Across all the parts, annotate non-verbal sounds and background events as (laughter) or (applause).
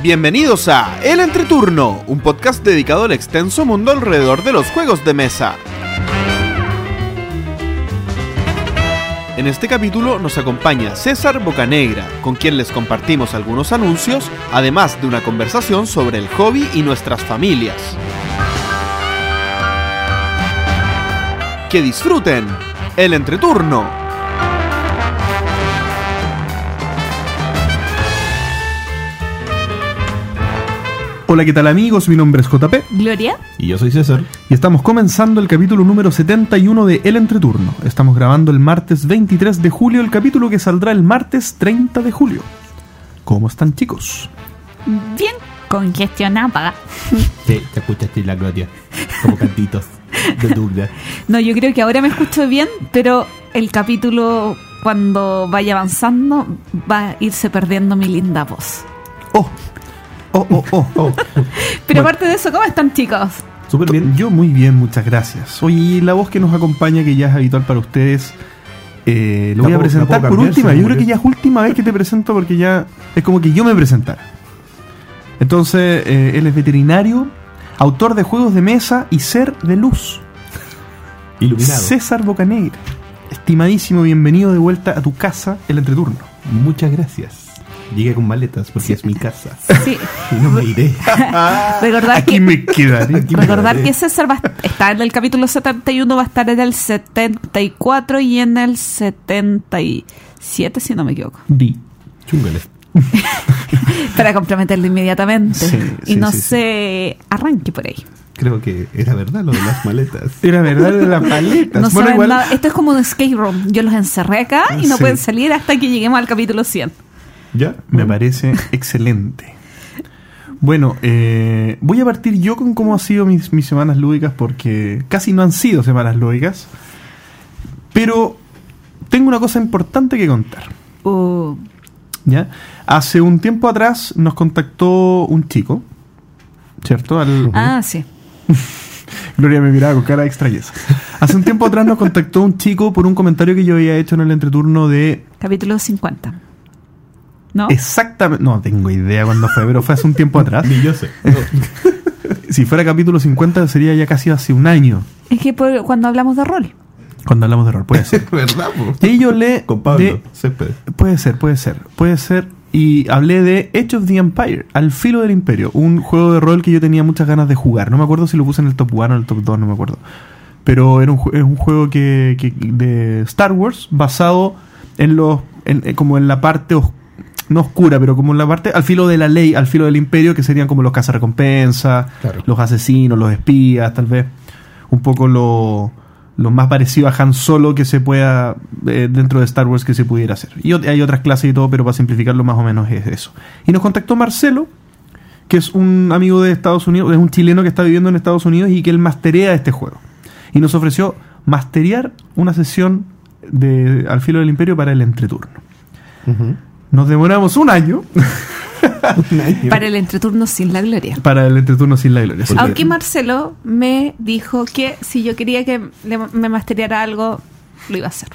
Bienvenidos a El Entreturno, un podcast dedicado al extenso mundo alrededor de los juegos de mesa. En este capítulo nos acompaña César Bocanegra, con quien les compartimos algunos anuncios, además de una conversación sobre el hobby y nuestras familias. Que disfruten el entreturno. Hola, ¿qué tal amigos? Mi nombre es JP Gloria. Y yo soy César. y estamos comenzando el capítulo número 71 de El Entreturno. Estamos grabando el martes 23 de julio, el capítulo que saldrá el martes 30 de julio. ¿Cómo están chicos? Bien congestionada. Sí, te escuchaste la gloria. Como cantitos de Douglas. (laughs) No, yo creo que ahora me escucho bien, pero el capítulo cuando vaya avanzando va a irse perdiendo mi linda voz. Oh, oh, oh, oh. Oh, (laughs) Pero Bueno. aparte de eso, ¿cómo están chicos? súper bien. Yo muy bien, muchas gracias. Oye, y la voz que nos acompaña, que ya es habitual para ustedes, eh, lo voy a presentar por última. Yo creo que ya es última vez que te presento porque ya es como que yo me presentara. Entonces, eh, él es veterinario, autor de juegos de mesa y ser de luz. Iluminado. César Bocanegra. Estimadísimo, bienvenido de vuelta a tu casa, el entreturno. Muchas gracias. Llegué con maletas porque es mi casa. Sí. (laughs) Y no me iré. (laughs) Recordar Aquí que, me quedaré. Aquí me recordar quedaré. que César va a estar en el capítulo 71, va a estar en el 74 y en el 77, si no me equivoco. Di. Chúngale. (laughs) Para comprometerlo inmediatamente. Sí, y sí, no sí, sí. se arranque por ahí. Creo que era verdad lo de las maletas. Era verdad de las paletas. No Bueno, saben igual- nada. Esto es como un escape room. Yo los encerré acá y no Sí. pueden salir hasta que lleguemos al capítulo 100. ¿Ya? Me parece (laughs) excelente. Bueno, eh, voy a partir yo con cómo han sido mis, mis semanas lúdicas porque casi no han sido semanas lúdicas. Pero tengo una cosa importante que contar. Uh, ¿ya? Hace un tiempo atrás nos contactó un chico, ¿cierto? Al, Ah, sí. (laughs) Gloria me miraba con cara de extrañeza. Hace un tiempo atrás nos contactó un chico por un comentario que yo había hecho en el entreturno de Capítulo 50. ¿No? exactamente... No tengo idea cuándo fue, pero fue hace un tiempo atrás. (laughs) Ni yo sé. (laughs) Si fuera capítulo 50 sería ya casi hace un año Es que por- cuando hablamos de rol. cuando hablamos de rol. Puede ser. (laughs) ¿Verdad? Y yo le... Con Pablo. de- puede ser, puede ser, puede ser. Y hablé de Age of the Empire, Al filo del imperio. Un juego de rol que yo tenía muchas ganas de jugar. No me acuerdo si lo puse en el top 1 o en el top 2, no me acuerdo. Pero era un, es un juego que, que- de Star Wars basado en los... en- eh, como en la parte... os- no oscura, pero como en la parte al filo de la ley, al filo del imperio, que serían como los cazarrecompensas, Claro. los asesinos, los espías, tal vez. Un poco lo, lo más parecido a Han Solo que se pueda eh, dentro de Star Wars que se pudiera hacer. Y hay otras clases y todo, pero para simplificarlo más o menos es eso. Y nos contactó Marcelo, que es un amigo de Estados Unidos, es un chileno que está viviendo en Estados Unidos y que él masterea este juego. Y nos ofreció masterear una sesión de Al filo del imperio para el entreturno. Ujú. Nos demoramos un año (laughs) Un año. Para el entreturno sin la gloria. para el entreturno sin la gloria. Aunque Marcelo me dijo que si yo quería que le- me mastereara algo, lo iba a hacer.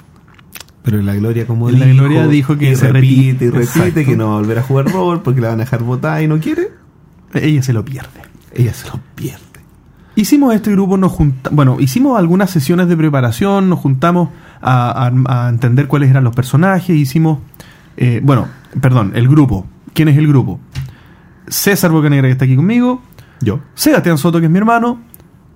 Pero la Gloria, como La dijo, Gloria dijo que y se repite y repite Exacto. que no va a volver a jugar rol porque la van a dejar votar y no quiere, Ella se lo pierde. ella se lo pierde. Hicimos este grupo, nos junta bueno, hicimos algunas sesiones de preparación, nos juntamos a, a- a entender cuáles eran los personajes, hicimos, eh, bueno, perdón, el grupo. ¿Quién es el grupo? César Bocanegra, que está aquí conmigo, Yo. Sebastián Soto, que es mi hermano,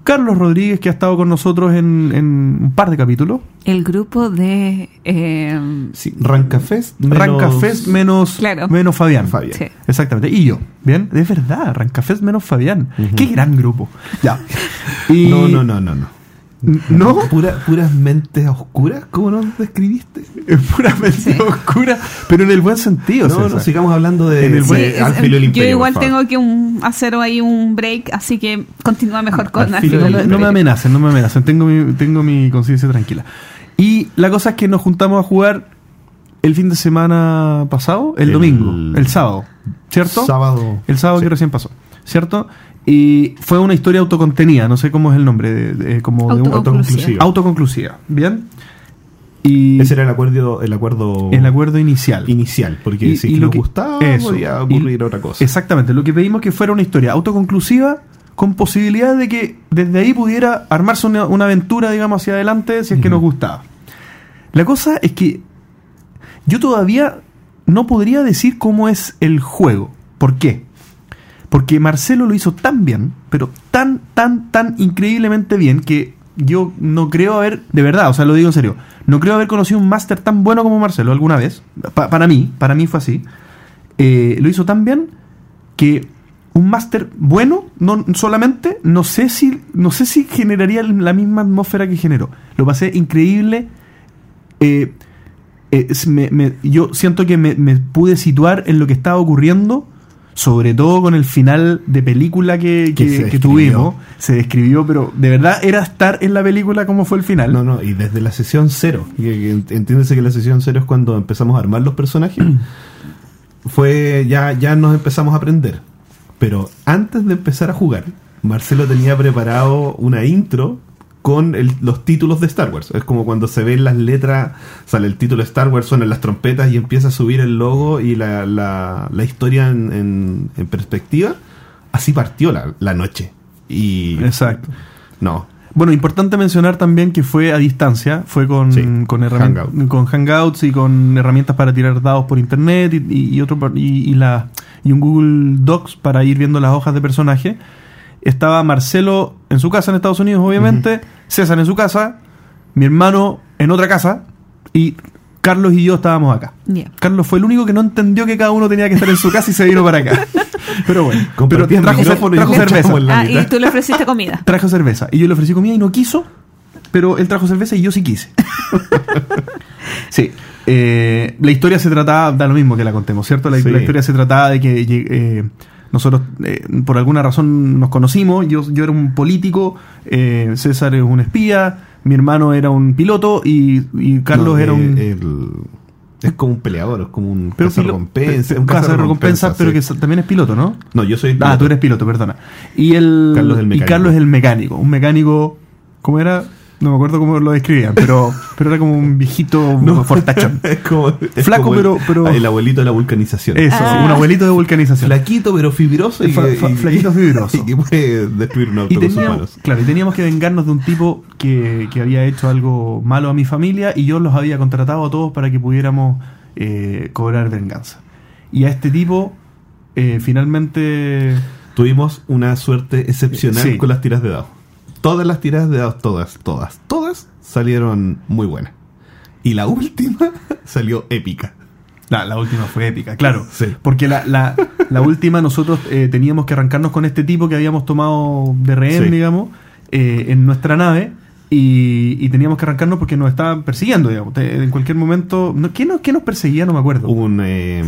Carlos Rodríguez, que ha estado con nosotros en, en un par de capítulos, El grupo de... eh, Sí, Rancafest. menos- Rancafest menos, Claro. menos Fabián. Fabián. Sí. Exactamente. Y yo. ¿Bien? Es verdad. Rancafest menos Fabián. Qué gran grupo. Ya. (laughs) Y- No, no, no, no, no. ¿No? Pura, puras mentes oscuras, ¿cómo nos describiste? Es puramente Sí. oscura, pero en el buen sentido. no, César. no, sigamos hablando de, En el buen- sí, Al es- filo del yo igual tengo que un- hacer ahí un break, así que continúa mejor con Al Al filo filo del no, me- amenacen, no me amenacen. Tengo mi, tengo mi conciencia tranquila. Y la cosa es que nos juntamos a jugar el fin de semana pasado, el, El- domingo, el sábado, ¿cierto? Sábado. El sábado Sí. que recién pasó, ¿cierto? Y fue una historia autocontenida, no sé cómo es el nombre, de, de- como de un- Autoconclusiva. autoconclusiva. autoconclusiva, ¿bien? Y Ese era el acuerdo, el acuerdo, el acuerdo inicial. inicial, porque Y- si y lo nos que- gustaba, eso. podía Y- ocurrir otra cosa. Exactamente, lo que pedimos que fuera una historia autoconclusiva con posibilidad de que desde ahí pudiera armarse una, una aventura, digamos, hacia adelante si es que nos gustaba. La cosa es que yo todavía no podría decir cómo es el juego. ¿Por qué? Porque Marcelo lo hizo tan bien, pero tan, tan, tan increíblemente bien que yo no creo haber, de verdad, o sea, lo digo en serio, no creo haber conocido un máster tan bueno como Marcelo alguna vez. Pa- para mí, para mí fue así. Eh, lo hizo tan bien que un máster bueno, no solamente, no sé si, no sé si generaría la misma atmósfera que generó. Lo pasé increíble. eh, eh, yo siento que me pude situar en lo que estaba ocurriendo, sobre todo con el final de película que, Que que- se que describió. tuvimos. Se describió, pero de verdad era estar en la película como fue el final. No, no, y desde la sesión cero, entiéndese que la sesión cero es cuando empezamos a armar los personajes, (clears throat) fue ya, ya nos empezamos a aprender. Pero antes de empezar a jugar, Marcelo tenía preparado una intro con el- los títulos de Star Wars. Es como cuando se ven las letras, sale el título de Star Wars, suenan las trompetas y empieza a subir el logo y la, la- la historia en, en- en perspectiva. Así partió la, la noche. Y Exacto. no, Bueno, importante mencionar también que fue a distancia, fue con, Sí, con, Hangout. con Hangouts y con herramientas para tirar dados por internet y, y- y otro y, y la, y un Google Docs para ir viendo las hojas de personaje. Estaba Marcelo en su casa en Estados Unidos, obviamente, César en su casa, mi hermano en otra casa y Carlos y yo estábamos acá. Carlos fue el único que no entendió que cada uno tenía que estar en su casa y se vino para acá. (laughs) Pero bueno, pero trajo, cerveza. Ah, y tú le ofreciste comida. (laughs) trajo cerveza. Y yo le ofrecí comida y no quiso, pero él trajo cerveza y yo sí quise. (laughs) sí. eh, la historia se trataba, da lo mismo que la contemos, ¿cierto? La, Sí. la historia se trataba de que eh, nosotros eh, por alguna razón nos conocimos, yo, yo era un político, eh, César es un espía, mi hermano era un piloto y, y Carlos No, era eh, un... el- es como un peleador, es como un pero pilo- recompensa. pe- cazarrecompensas, pero que sí. sa- también es piloto, ¿no? No, yo soy. Ah, piloto. tú eres piloto, perdona. Y el Carlos el y. Carlos el mecánico, un mecánico ¿cómo era? No me acuerdo cómo lo describían, pero pero era como un viejito No, fortachón. (laughs) es como, es Flaco, como el- pero- pero- El abuelito de la vulcanización. Eso, Ah. un abuelito de vulcanización. Flaquito, pero fibroso. Y, Fa- que- fa- y- flaquito fibroso. (laughs) Y que puede destruir un auto y con sus teníamos, manos. claro, y teníamos que vengarnos de un tipo que, que había hecho algo malo a mi familia y yo los había contratado a todos para que pudiéramos eh, cobrar venganza. Y a este tipo eh, finalmente Tuvimos una suerte excepcional Sí. con las tiras de dados. Todas las tiras de dados, todas, todas, todas salieron muy buenas. Y la (laughs) última salió épica. La, la última fue épica, claro. Sí. Porque la, la, la última nosotros eh, teníamos que arrancarnos con este tipo que habíamos tomado de rehén, Sí. digamos, eh, en nuestra nave. Y, y teníamos que arrancarnos porque nos estaban persiguiendo, digamos. En cualquier momento. no- ¿qué, nos, qué nos perseguía? No me acuerdo. Un, eh,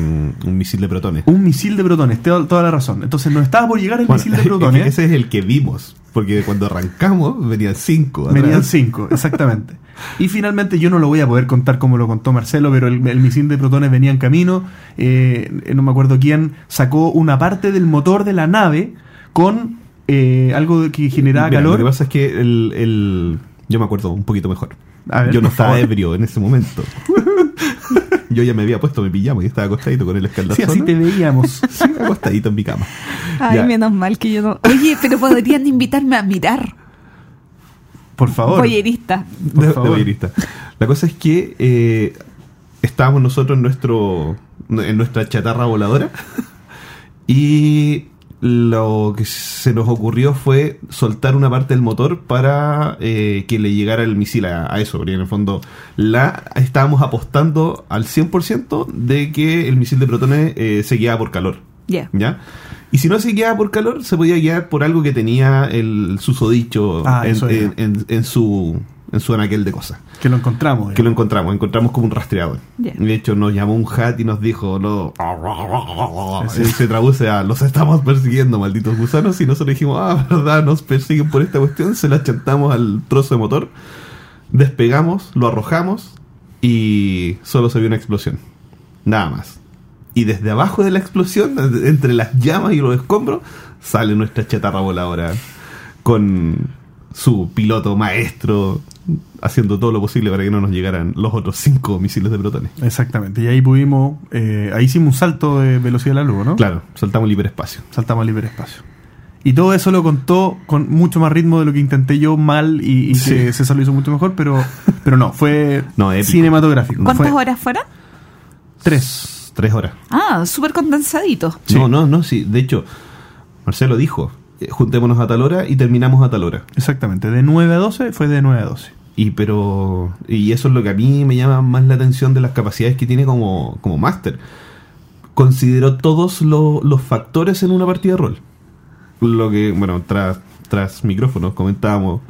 un misil de protones. Un misil de protones, te doy toda la razón. Entonces nos estaba por llegar el Bueno, misil de (laughs) protones. ese es el que vimos. Porque cuando arrancamos venían cinco. Venían cinco, exactamente. Y finalmente yo no lo voy a poder contar como lo contó Marcelo, pero el, el misil de protones venía en camino. eh, no me acuerdo quién sacó una parte del motor de la nave con eh, algo que generaba Mira, Lo que calor. pasa es que el, el- yo me acuerdo un poquito mejor. A ver, yo no estaba favor. ebrio en ese momento. (laughs) yo ya me había puesto mi pijama y estaba acostadito con el Sí, escaldazón. así te veíamos. (laughs) Sí, acostadito en mi cama. Ay, Ya. menos mal que yo no. Oye, pero podrían invitarme a mirar. Por favor. Boyerista. Por De- de favor. boyerista. La cosa es que eh, estábamos nosotros en nuestro en nuestra chatarra voladora y lo que se nos ocurrió fue soltar una parte del motor para eh, que le llegara el misil a, a eso, porque en el fondo la estábamos apostando al 100% de que el misil de protones eh, se guiaba por calor. Ya. ¿Ya? Y si no se guiaba por calor, se podía guiar por algo que tenía el susodicho Ah, en, eso era. en- en- en su en su anaquel de cosas. Que lo encontramos. Que lo encontramos, encontramos como un rastreador. Ya. De hecho, nos llamó un hat y nos dijo, no, se, se traduce a, los estamos persiguiendo, malditos gusanos, y nosotros dijimos, ah, verdad, nos persiguen por esta cuestión, se la achantamos al trozo de motor, despegamos, lo arrojamos, y solo se vio una explosión. Nada más. Y desde abajo de la explosión, entre las llamas y los escombros, sale nuestra chatarra voladora con su piloto maestro haciendo todo lo posible para que no nos llegaran los otros cinco misiles de protones. Exactamente. Y ahí pudimos, eh, ahí hicimos un salto de velocidad de la luz, ¿no? Claro, saltamos el hiperespacio. Saltamos al hiperespacio. Y todo eso lo contó con mucho más ritmo de lo que intenté yo mal y, y Sí. que César lo hizo mucho mejor, pero, (laughs) pero no, fue No, cinematográfico. ¿Cuántas Fue horas fueron? Tres. Tres horas. Ah, súper condensadito. Sí. No, no, no, sí. De hecho, Marcelo dijo, eh, juntémonos a tal hora y terminamos a tal hora. Exactamente. De 9 a 12 fue de 9 a 12. Y pero y eso es lo que a mí me llama más la atención de las capacidades que tiene como, como máster. Consideró todos lo- los factores en una partida de rol. Lo que, bueno, tras, tras micrófonos comentábamos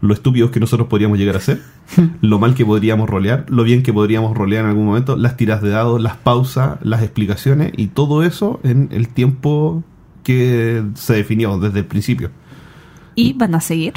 lo estúpidos que nosotros podríamos llegar a ser, (laughs) lo mal que podríamos rolear, lo bien que podríamos rolear en algún momento, las tiras de dados, las pausas, las explicaciones y todo eso en el tiempo que se definió desde el principio. ¿Y van a seguir?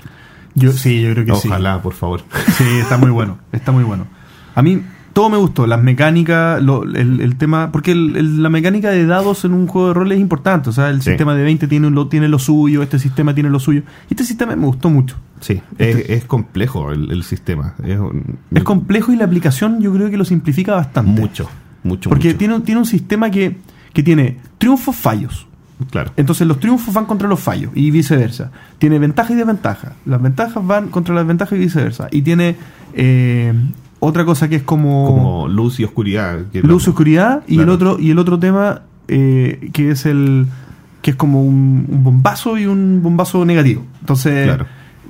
Yo, sí, yo creo que sí. Ojalá, por favor. (laughs) Sí, está muy bueno, está muy bueno. A mí todo me gustó, las mecánicas, lo- el, el tema, porque el- el- la mecánica de dados en un juego de rol es importante, o sea, el Sí. sistema de 20 tiene lo, tiene lo suyo, este sistema tiene lo suyo, y este sistema me gustó mucho. Sí, es, es complejo el, sistema. Es, complejo y la aplicación yo creo que lo simplifica bastante. Mucho, mucho, Porque mucho. tiene, un- tiene un sistema que, que tiene triunfos, fallos. Claro. Entonces los triunfos van contra los fallos y viceversa. Tiene ventaja y desventaja. Las ventajas van contra las ventajas y viceversa. Y tiene eh, otra cosa que es como, Como luz y oscuridad. que luz y oscuridad y el otro y el otro tema eh, que es el que es como un, un bombazo y un bombazo negativo. Entonces Claro.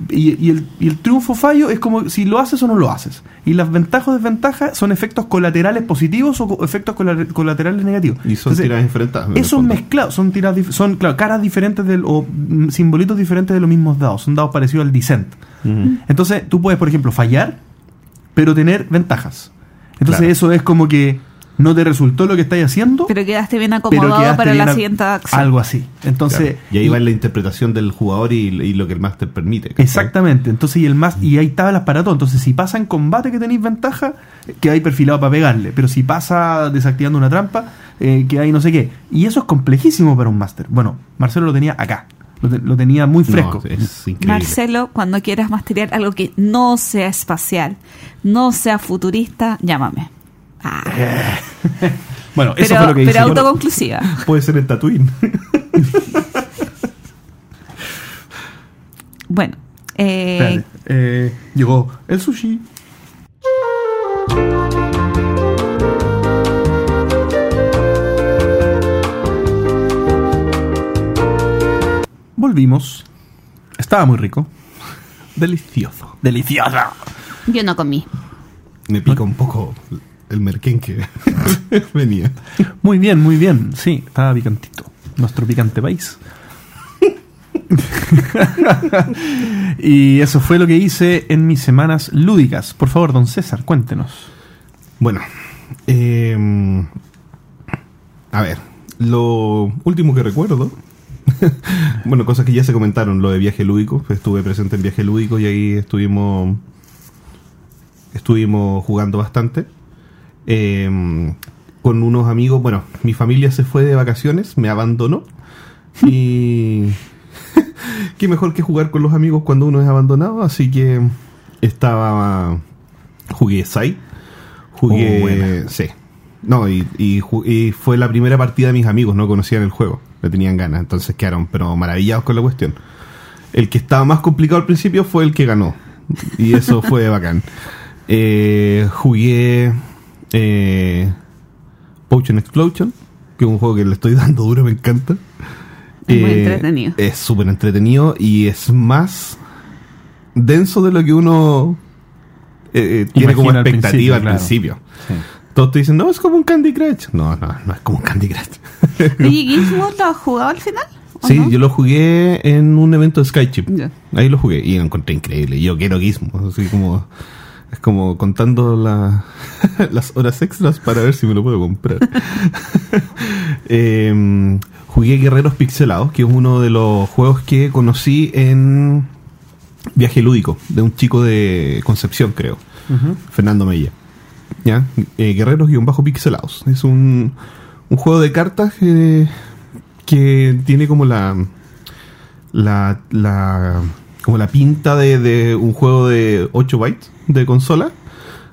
Y, y el, y el triunfo fallo es como si lo haces o no lo haces. Y las ventajas o desventajas son efectos colaterales positivos o efectos cola- colaterales negativos. Y son Entonces, tiradas enfrentadas. esos mezclados son tiradas dif- son claro, caras diferentes del, o mm, simbolitos diferentes de los mismos dados. Son dados parecidos al Descent. Ujú. Entonces tú puedes, por ejemplo, fallar, pero tener ventajas. Entonces Claro. eso es como que no te resultó lo que estáis haciendo, Pero quedaste bien acomodado quedaste para la bien siguiente acción. Algo así. Entonces, Claro. Y ahí va la interpretación del jugador y, y lo que el máster permite. ¿cachai? Exactamente, entonces y el más y hay tablas para todo. Entonces, si pasa en combate que tenéis ventaja, que hay perfilado para pegarle, pero si pasa desactivando una trampa, eh, que hay no sé qué. Y eso es complejísimo para un máster. Bueno, Marcelo lo tenía acá, lo, te- lo tenía muy No, fresco. es increíble. Marcelo, cuando quieras masterear algo que no sea espacial, no sea futurista, llámame. Ah, Bueno, eso pero fue lo que pero hice. Bueno, autoconclusiva. Puede ser en Tatooine. (laughs) Bueno, eh, eh, llegó el sushi. Volvimos. Estaba muy rico. Delicioso. Delicioso. yo no comí. Me pica un poco el merquén que (laughs) venía. Muy bien, muy bien. Sí, estaba picantito. Nuestro picante país. (laughs) y eso fue lo que hice en mis semanas lúdicas. Por favor, don César, cuéntenos. Bueno, eh, a ver, lo último que recuerdo, (laughs) bueno, cosas que ya se comentaron, lo de viaje lúdico, estuve presente en viaje lúdico y ahí estuvimos, estuvimos jugando bastante. Eh, con unos amigos, bueno, mi familia se fue de vacaciones, me abandonó (laughs) y qué mejor que jugar con los amigos cuando uno es abandonado, así que estaba jugué Sai, jugué, Oh, sí, no y, y ju- y fue la primera partida de mis amigos, no conocían el juego, le tenían ganas, entonces quedaron pero maravillados con la cuestión. El que estaba más complicado al principio fue el que ganó y eso fue bacán. (laughs) Eh, jugué eh, Potion Explosion, que es un juego que le estoy (laughs) dando duro, me encanta. Es muy entretenido. Es súper entretenido y es más denso de lo que uno eh, eh, tiene como al expectativa al principio. Todos te dicen, no, es como un Candy Crush. No, no, no es como un Candy Crush. (laughs) Oye, Gizmo lo has jugado al final? ¿O sí, no? yo lo jugué en un evento de Skychip. Ahí lo jugué y lo encontré increíble. Yo quiero Gizmo. Así como. Es como contando la- (laughs) las horas extras para ver si me lo puedo comprar. (laughs) Eh, jugué Guerreros Pixelados, que es uno de los juegos que conocí en Viaje Lúdico, de un chico de Concepción, creo. Fernando Mella. ¿Ya? Eh, Guerreros-Pixelados. Es un, un juego de cartas que, que tiene como la, la, la como la pinta de, de un juego de 8 bytes de consola,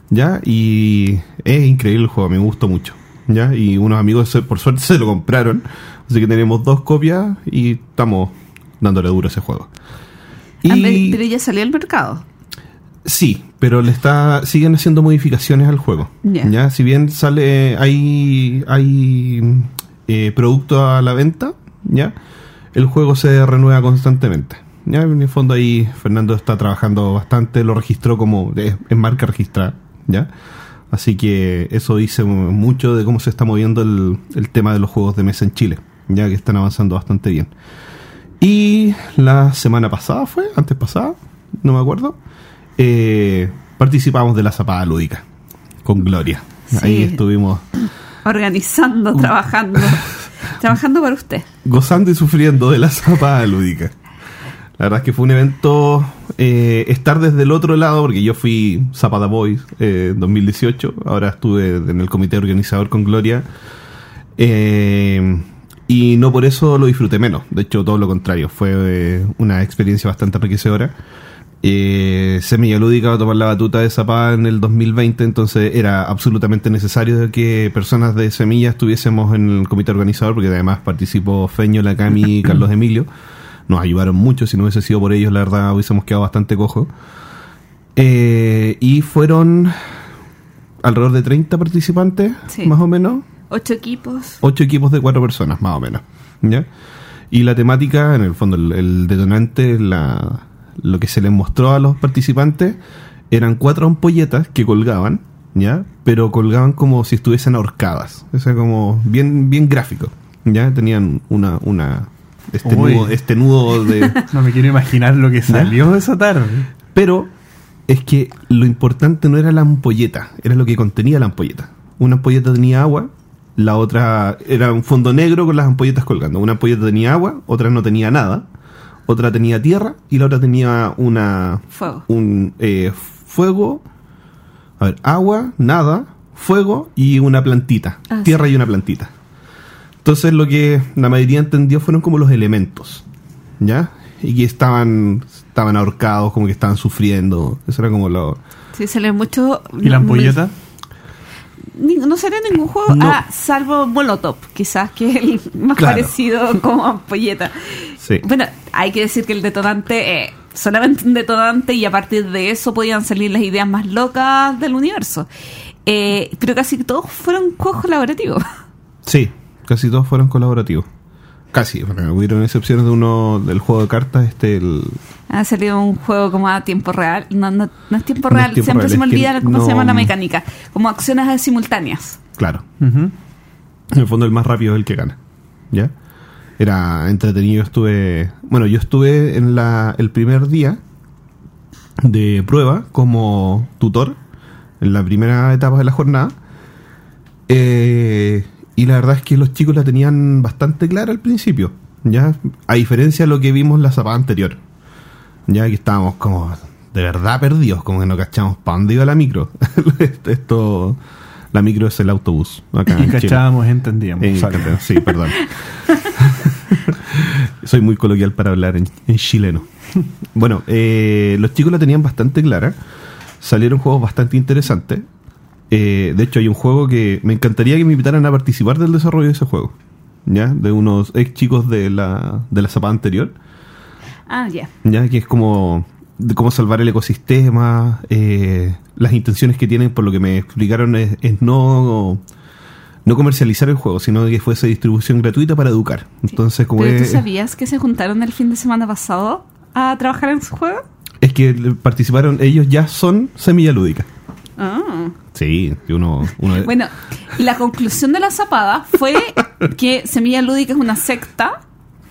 ¿ya? Y es increíble el juego, me gustó mucho, ¿ya? Y unos amigos, por suerte, (laughs) se lo compraron, así que tenemos dos copias y estamos dándole duro a ese juego. Ah, pero- Pero ya salió al mercado. Sí, pero le está siguen haciendo modificaciones al juego. Ya. Ya, si bien sale hay hay eh, producto a la venta, ya, el juego se renueva constantemente. Ya, en el fondo ahí Fernando está trabajando bastante, lo registró como es marca registrada, ya. Así que eso dice mucho de cómo se está moviendo el, el tema de los juegos de mesa en Chile, ya que están avanzando bastante bien. Y la semana pasada fue, antes pasada, no me acuerdo, eh, participamos de la zapada lúdica con Gloria. Ahí estuvimos Organizando, (laughs) trabajando. (laughs) trabajando para usted. gozando y sufriendo de la zapada lúdica. La verdad es que fue un evento eh, estar desde el otro lado, porque yo fui Zapada Boys eh, en 2018, ahora estuve en el comité organizador con Gloria, eh, y no por eso lo disfruté menos, de hecho todo lo contrario, fue eh, una experiencia bastante enriquecedora. Eh, Semilla Lúdica va a tomar la batuta de Zapada en el 2020, entonces era absolutamente necesario que personas de Semilla estuviésemos en el comité organizador, porque además participó Feño, la Cami y (clears throat) Carlos Emilio. Nos ayudaron mucho, si no hubiese sido por ellos, la verdad hubiésemos quedado bastante cojo. Eh, y fueron alrededor de 30 participantes, Sí. más o menos Ocho equipos. ocho equipos de cuatro personas, más o menos. ¿ya? Y la temática, en el fondo, el, el detonante, la, lo que se les mostró a los participantes, eran cuatro ampolletas que colgaban, ¿ya? Pero colgaban como si estuviesen ahorcadas. O sea, como bien, bien gráfico. ¿Ya? Tenían una, una, este Uy. nudo, este nudo de, (laughs) No me quiero imaginar lo que salió esa tarde. pero es que lo importante no era la ampolleta, era lo que contenía la ampolleta. Una ampolleta tenía agua, la otra era un fondo negro con las ampolletas colgando. Una ampolleta tenía agua, otra no tenía nada, otra tenía tierra y la otra tenía una Fuego. un eh, fuego, a ver, agua, nada, fuego y una plantita, Ah, tierra y una plantita. Entonces lo que la mayoría entendió fueron como los elementos, ¿ya? Y que estaban estaban ahorcados, como que estaban sufriendo. Eso era como lo... Sí, sale mucho. ¿Y la ampolleta? Ni- No sería ningún juego, No. ah, salvo Molotov, quizás, que es el más Claro. parecido como ampolleta. Sí. Bueno, hay que decir que el detonante es solamente un detonante y a partir de eso podían salir las ideas más locas del universo. Eh, pero casi todos fueron juegos colaborativos. Sí, casi todos fueron colaborativos. Casi, bueno, hubieron excepciones de uno del juego de cartas, este, el... Ha salido un juego como a tiempo real. No, no, no es tiempo No es real, tiempo siempre real, se me es que olvida cómo no- se llama la mecánica. Como acciones simultáneas. Claro. En el fondo el más rápido es el que gana. ¿Ya? Era entretenido, estuve... Bueno, yo estuve en la, el primer día de prueba como tutor, en la primera etapa de la jornada. Eh, y la verdad es que los chicos la tenían bastante clara al principio. ¿Ya? A diferencia de lo que vimos la zapada anterior. Ya que estábamos como de verdad perdidos, como que no cachamos para dónde iba la micro. (laughs) Esto... La micro es el autobús. Acá Y en Chile. cachábamos, entendíamos. Catalán, sí, perdón. (laughs) Soy muy coloquial para hablar en, en chileno. Bueno, eh, los chicos la tenían bastante clara. Salieron juegos bastante interesantes. Eh, de hecho, hay un juego que me encantaría que me invitaran a participar del desarrollo de ese juego. ¿Ya? De unos ex chicos de la, de la zapada anterior. Ah, ya. ¿Ya? Que es como de cómo salvar el ecosistema. eh, las intenciones que tienen, por lo que me explicaron, es, es no no comercializar el juego, sino que fuese distribución gratuita para educar. Entonces, como ¿Pero tú es, sabías que se juntaron el fin de semana pasado a trabajar en su juego? es que participaron, ellos ya son semilla lúdica. Ah. Sí, uno, uno Bueno, y la conclusión de la zapada fue que Semilla Lúdica es una secta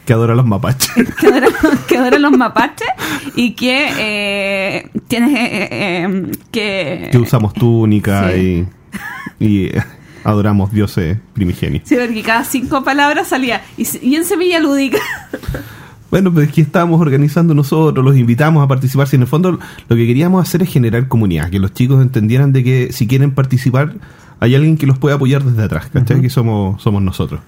que adora los mapaches. (laughs) que adora, que adora los mapaches y que eh, tiene eh, eh, que... que usamos túnica Sí. y, y adoramos dioses primigenios. Sí, porque cada cinco palabras salía. Y, y en Semilla Lúdica. Bueno, pues es que estábamos organizando nosotros, los invitamos a participar. Si en el fondo lo que queríamos hacer es generar comunidad, que los chicos entendieran de que si quieren participar, hay alguien que los puede apoyar desde atrás, ¿cachai? Que somos, somos nosotros.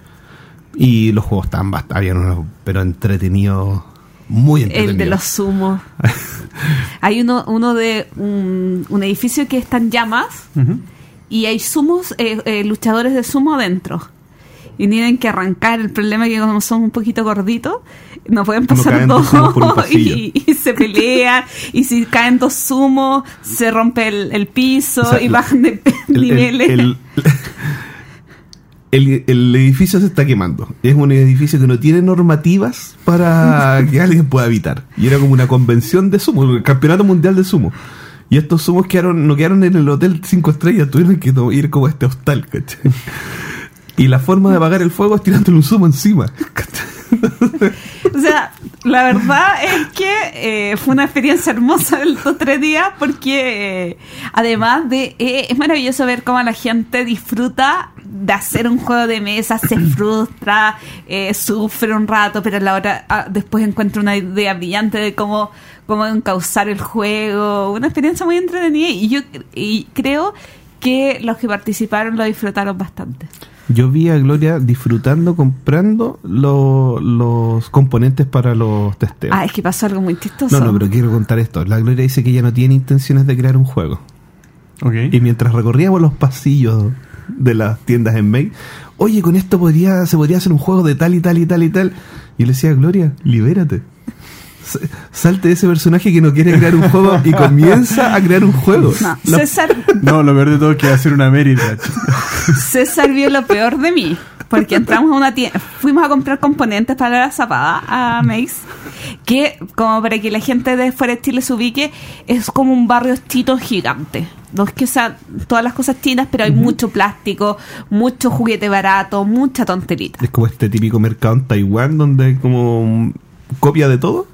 Y los juegos bastante, habían unos, pero entretenidos Muy entretenido. El de los sumos. (laughs) hay uno, uno de un, un edificio que está en llamas y hay sumos, eh, eh, luchadores de sumo adentro. Y tienen que arrancar. El problema es que como son un poquito gorditos, no pueden pasar dos (laughs) y, y se pelean. y si caen dos sumos, se rompe el, el piso O sea, y bajan de El- el- niveles. El, el- el edificio se está quemando. Es un edificio que no tiene normativas para que (laughs) alguien pueda habitar. Y era como una convención de sumo, el campeonato mundial de sumo. Y estos sumos quedaron, no quedaron en el hotel cinco estrellas, tuvieron que ir como a este hostal, ¿cachai? Y la forma de apagar el fuego es tirándole un sumo encima. O sea, la verdad es que eh, fue una experiencia hermosa estos tres días porque eh, además de... eh, es maravilloso ver cómo la gente disfruta de hacer un juego de mesa, se (clears throat) frustra, eh, sufre un rato, pero a la hora ah, después encuentra una idea brillante de cómo, cómo encauzar el juego. Una experiencia muy entretenida y yo y creo que los que participaron lo disfrutaron bastante. Yo vi a Gloria disfrutando, comprando lo- los componentes para los testeos. Ah, es que pasó algo muy chistoso. No, no, pero quiero contar esto. La Gloria dice que ella no tiene intenciones de crear un juego. Ok. Y mientras recorríamos los pasillos de las tiendas en May, oye, con esto podría, se podría hacer un juego de tal y tal y tal y tal. Y le decía, Gloria, libérate. Salte de ese personaje que no quiere crear un juego y comienza a crear un juego. No, La- César No, lo peor de todo es que va a ser una Meritach. César vio lo peor de mí. Porque entramos a una tienda, fuimos a comprar componentes para la zapada a Mace, que como para que la gente de fuera de Chile se ubique, es como un barrio chito gigante. No es que sean todas las cosas chinas, pero hay mucho plástico, mucho juguete barato, mucha tonterita. Es como este típico mercado en Taiwán donde hay como copia de todo.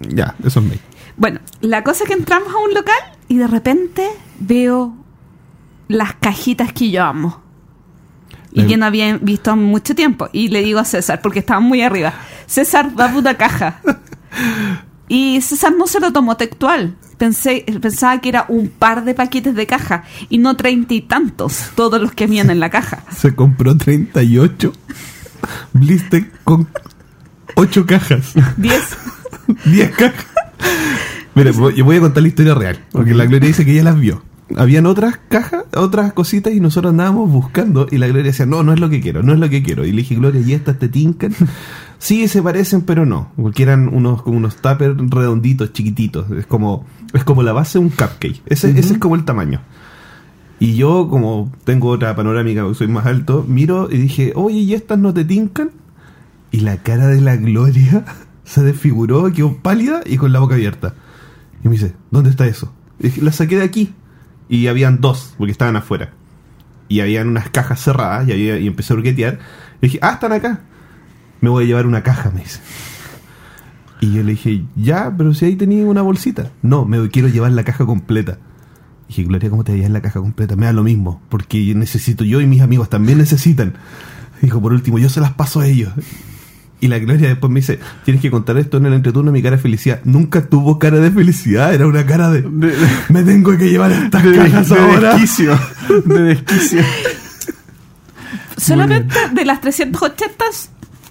Ya, eso es May. Bueno, la cosa es que entramos a un local y de repente veo las cajitas que yo amo. Y que no había visto en mucho tiempo. Y le digo a César, porque estaban muy arriba, César, dame una caja. (laughs) Y César no se lo tomó textual. Pensé, pensaba que era un par de paquetes de caja y no treinta y tantos, todos los que habían en la caja. (laughs) Se compró 38 blister con 8 cajas. Diez. 10 cajas. Mira, voy- yo voy a contar la historia real. Porque la Gloria dice que ella las vio. Habían otras cajas, otras cositas y nosotros andábamos buscando y la Gloria decía, no, no es lo que quiero, no es lo que quiero. Y le dije, Gloria, ¿y estas te tincan? (laughs) Sí, se parecen, pero no. Porque eran unos, como unos tuppers redonditos, chiquititos. Es como, es como la base de un cupcake. Ese, ese es como el tamaño. Y yo, como tengo otra panorámica, porque soy más alto, miro y dije, oye, ¿y estas no te tincan? Y la cara de la Gloria se desfiguró, quedó pálida y con la boca abierta. Y me dice, ¿dónde está eso? Y dije, la saqué de aquí. Y habían dos, porque estaban afuera. Y habían unas cajas cerradas y, había- empecé a hurguetear. Y dije, ah, están acá. Me voy a llevar una caja, me dice. Y yo le dije, ya, pero si ahí tenía una bolsita. No, me quiero llevar la caja completa. Y dije, Gloria, ¿cómo te llevas la caja completa? Me da lo mismo, porque necesito yo y mis amigos también necesitan. Dijo, por último, yo se las paso a ellos. Y la Gloria después me dice, tienes que contar esto en el entreturno, mi cara de felicidad. Nunca tuvo cara de felicidad, era una cara de... De, Me tengo que llevar estas de- cajas de ahora. desquicio. De desquicio. (laughs) Solamente de las 380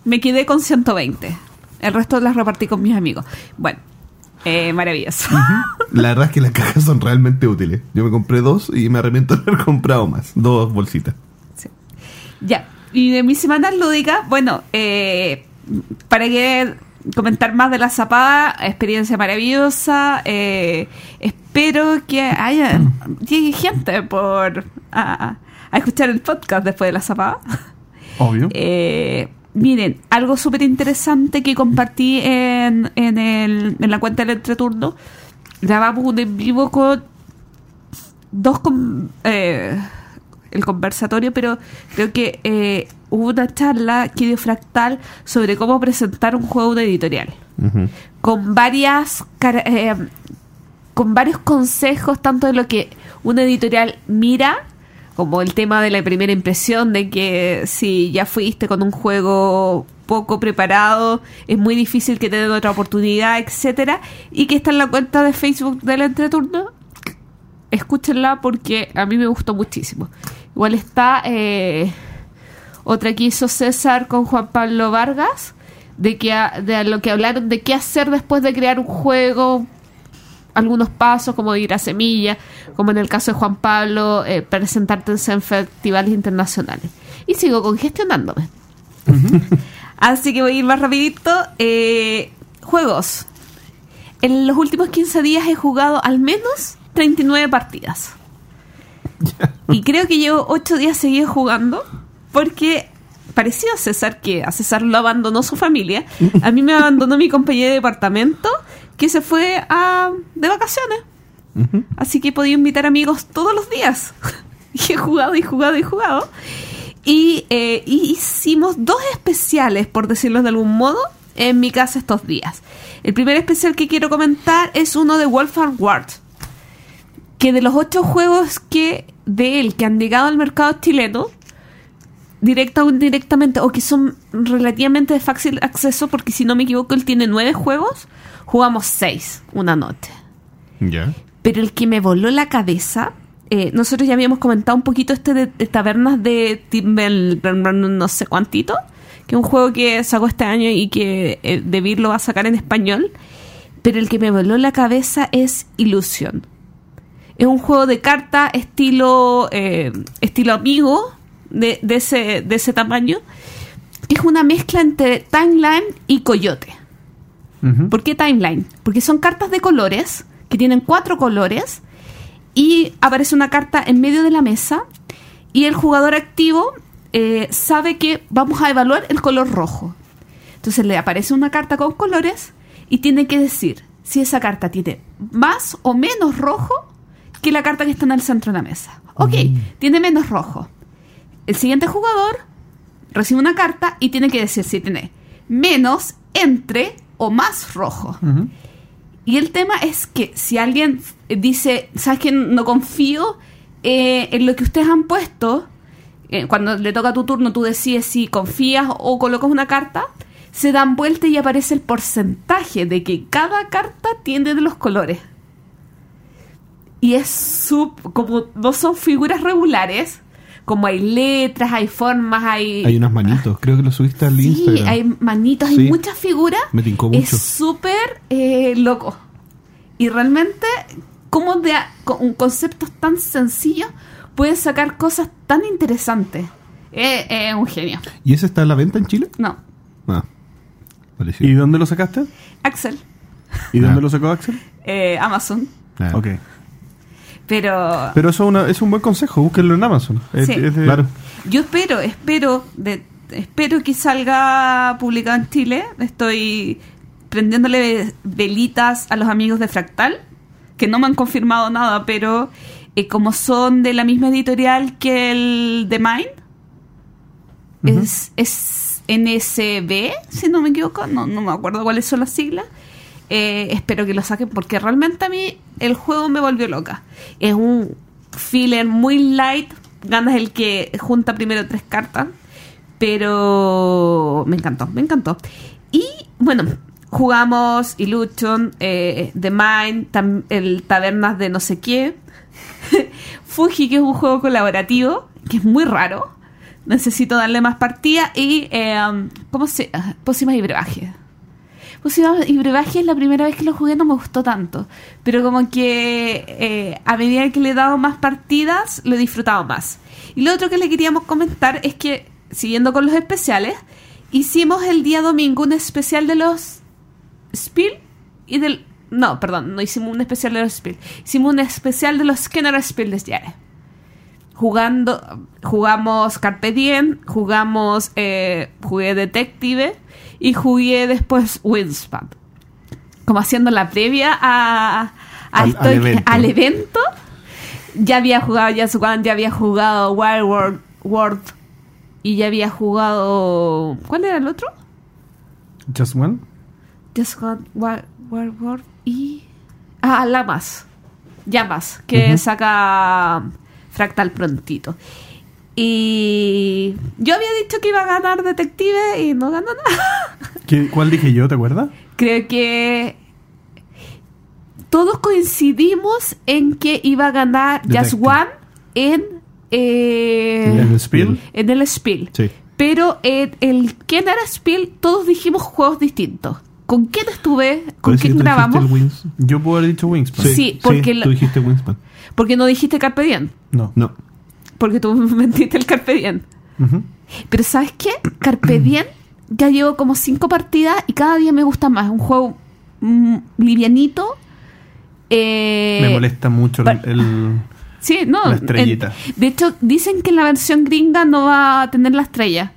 me quedé con 120. El resto las repartí con mis amigos. Bueno, eh, maravilloso. La verdad es que las cajas son realmente útiles. Yo me compré dos y me arrepiento de haber comprado más. Dos bolsitas. Sí. Ya. Y de mis semanas lúdicas, bueno, eh, para que comentar más de la zapada, experiencia maravillosa. eh, espero que haya llegue gente por a, a escuchar el podcast después de la zapada. Obvio. (laughs) Eh, miren, algo súper interesante que compartí en, en, el, en la cuenta del entreturno. Grabamos un en vivo con dos con, eh, el conversatorio, pero creo que eh, hubo una charla que dio fractal sobre cómo presentar un juego de editorial. Con varias eh, con varios consejos tanto de lo que una editorial mira como el tema de la primera impresión de que si ya fuiste con un juego poco preparado es muy difícil que te den otra oportunidad etcétera y que está en la cuenta de Facebook del entreturno escúchenla porque a mí me gustó muchísimo igual está eh, otra que hizo César con Juan Pablo Vargas de que a- de lo que hablaron de qué hacer después de crear un juego algunos pasos como ir a semilla como en el caso de Juan Pablo eh, presentarte en festivales internacionales y sigo congestionándome (laughs) Así que voy a ir más rapidito. Eh, juegos. En los últimos 15 días he jugado al menos 39 partidas. Y creo que llevo 8 días seguidos jugando porque parecido a César, que a César lo abandonó su familia, a mí me abandonó mi compañero de departamento que se fue a, de vacaciones. Así que he podido invitar amigos todos los días. (laughs) y he jugado y jugado y jugado. Y, eh, y hicimos dos especiales, por decirlo de algún modo, en mi casa estos días. El primer especial que quiero comentar es uno de Wolfgang Ward. Que de los ocho juegos que de él que han llegado al mercado chileno, directa o indirectamente, o que son relativamente de fácil acceso, porque si no me equivoco, él tiene nueve juegos, jugamos seis una noche. Ya. Pero el que me voló la cabeza, eh, nosotros ya habíamos comentado un poquito este de, de tabernas de Timbel, no sé cuántito, que es un juego que sacó este año y que eh, lo va a sacar en español. Pero el que me voló la cabeza es Ilusión. Es un juego de carta estilo eh, estilo amigo de, de ese, de ese tamaño, que es una mezcla entre Timeline y Coyote. Ujú. ¿Por qué timeline? Porque son cartas de colores, que tienen cuatro colores, y aparece una carta en medio de la mesa, y el jugador activo eh, sabe que vamos a evaluar el color rojo. Entonces le aparece una carta con colores y tiene que decir si esa carta tiene más o menos rojo que la carta que está en el centro de la mesa. Ok, tiene menos rojo. El siguiente jugador recibe una carta y tiene que decir si tiene menos, entre o más rojo. Y el tema es que si alguien dice, ¿sabes qué? No confío eh, en lo que ustedes han puesto, eh, cuando le toca tu turno tú decides si confías o colocas una carta, se dan vuelta y aparece el porcentaje de que cada carta tiene de los colores. Y es sub, como no son figuras regulares, como hay letras, hay formas, hay... Hay unos manitos, creo que lo subiste al Sí, Instagram. hay manitos, hay Sí. muchas figuras. Me tincó Es mucho. súper eh, loco. Y realmente, como de a- con conceptos tan sencillos puedes sacar cosas tan interesantes? Es es un genio. ¿Y ese está a la venta en Chile? No, Ah, parecido. ¿Y dónde lo sacaste? Axel, ¿Y Ah. dónde lo sacó Axel? eh, Amazon. Ah, Ok. Pero Pero eso es, una- es un buen consejo, búsquenlo en Amazon. Es- Sí. es de- Claro. yo espero, espero, de, espero que salga publicado en Chile. Estoy prendiéndole velitas a los amigos de Fractal, que no me han confirmado nada, pero eh, como son de la misma editorial que el de Mine, es, es NSB, si no me equivoco, no, no me acuerdo cuáles son las siglas. Eh, espero que lo saquen porque realmente a mí el juego me volvió loca. Es un filler muy light, ganas el que junta primero tres cartas, pero me encantó, me encantó. Y bueno, jugamos Illusion, eh, The Mind, el Tabernas de no sé qué, (laughs) Fuji, que es un juego colaborativo, que es muy raro. Necesito darle más partida y, eh, ¿cómo se? ah, Pócimas y brebajes. Pócimas y brebajes la primera vez que lo jugué no me gustó tanto, pero como que eh, a medida que le he dado más partidas, lo he disfrutado más. Y lo otro que le queríamos comentar es que, siguiendo con los especiales, hicimos el día domingo un especial de los Spiel y del... No, perdón, no hicimos un especial de los Spiel. Hicimos un especial de los Skinner Spiel des Jahres. Jugando, jugamos Carpe Diem, jugamos, eh, jugué Detective y jugué después Winspan. Como haciendo la previa a, a Al- esto- al evento. al evento. Ya había jugado Just One, ya había jugado Wild World, World y ya había jugado... ¿Cuál era el otro? Just One. Just One, Wild, Wild World y... Ah, Lamas. Llamas, que Ujú. saca Fractal prontito. Y yo había dicho que iba a ganar Detective y no ganó nada. (laughs) ¿Qué- ¿Cuál dije yo, te acuerdas? Creo que todos coincidimos en que iba a ganar Just. One en, eh, ¿En el Spiel? en el Spiel. Sí. Pero en el Kenner Spiel todos dijimos juegos distintos. ¿Con quién estuve? ¿Con que quién dijiste grabamos? Yo puedo haber dicho Wingspan. Sí, porque tú dijiste Wingspan. Porque no dijiste Carpe Diem. No. No. Porque tú (laughs) mentiste el Carpe Diem. Pero ¿sabes qué? Carpe (clears throat) Diem ya llevo como cinco partidas y cada día me gusta más. Un juego mm, livianito. Eh, Me molesta mucho el, (laughs) Sí, no. La estrellita. de hecho, dicen que en la versión gringa no va a tener la estrella.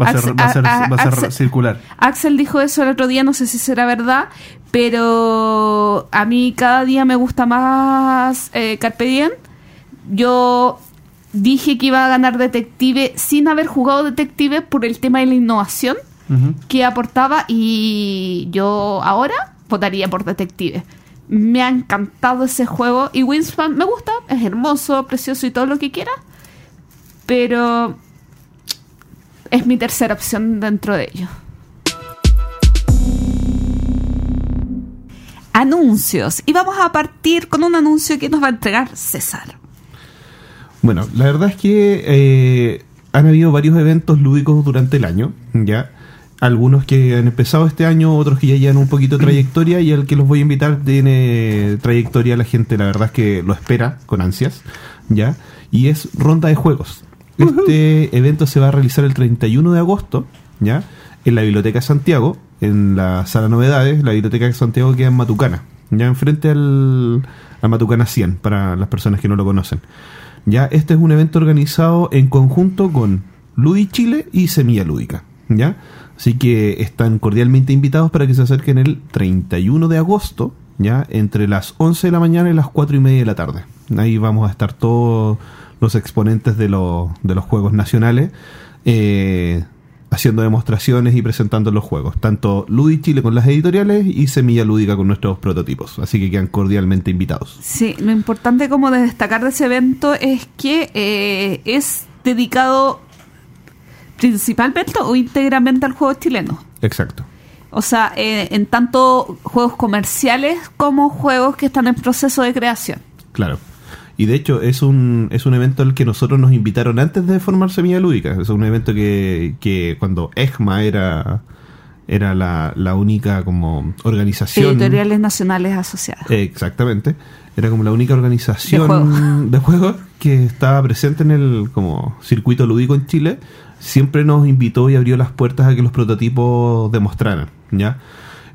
va a ser, Axel- va a ser, a- a- va a ser Axel- circular. Axel dijo eso el otro día, no sé si será verdad, pero a mí cada día me gusta más eh, Carpe Diem. Yo dije que iba a ganar Detective sin haber jugado Detective por el tema de la innovación que aportaba y yo ahora votaría por Detective. Me ha encantado ese juego y Winspan me gusta, es hermoso, precioso y todo lo que quiera, pero es mi tercera opción dentro de ello. Anuncios. Y vamos a partir con un anuncio que nos va a entregar César. Bueno, la verdad es que eh, han habido varios eventos lúdicos durante el año, ¿ya? Algunos que han empezado este año, otros que ya llevan un poquito de trayectoria y el que los voy a invitar tiene trayectoria, la gente la verdad es que lo espera con ansias, ¿ya? Y es Ronda de Juegos. Este evento se va a realizar el 31 de agosto, ¿ya? En la Biblioteca de Santiago, en la Sala Novedades, la Biblioteca de Santiago queda en Matucana, ya enfrente al, a Matucana 100, para las personas que no lo conocen. Ya, este es un evento organizado en conjunto con Ludi Chile y Semilla Lúdica. ¿Ya? Así que están cordialmente invitados para que se acerquen el 31 de agosto, ¿ya? Entre las 11 de la mañana y las 4 y media de la tarde. Ahí vamos a estar todos los exponentes de, los- de los juegos nacionales eh, haciendo demostraciones y presentando los juegos. Tanto Ludi Chile con las editoriales y Semilla Lúdica con nuestros prototipos. Así que quedan cordialmente invitados. Sí, lo importante como de destacar de ese evento es que eh, es dedicado principalmente o íntegramente al juego chileno. Exacto. O sea, eh, en tanto juegos comerciales como juegos que están en proceso de creación. Claro. Y de hecho es un, es un evento al que nosotros nos invitaron antes de formar Semilla Lúdica. Es un evento que, que cuando EGMA era, era la, la única como organización... Editoriales nacionales asociadas. Eh, Exactamente. Era como la única organización (laughs) De juegos. de juegos que estaba presente en el como circuito lúdico en Chile. Siempre nos invitó y abrió las puertas a que los prototipos demostraran, ¿ya?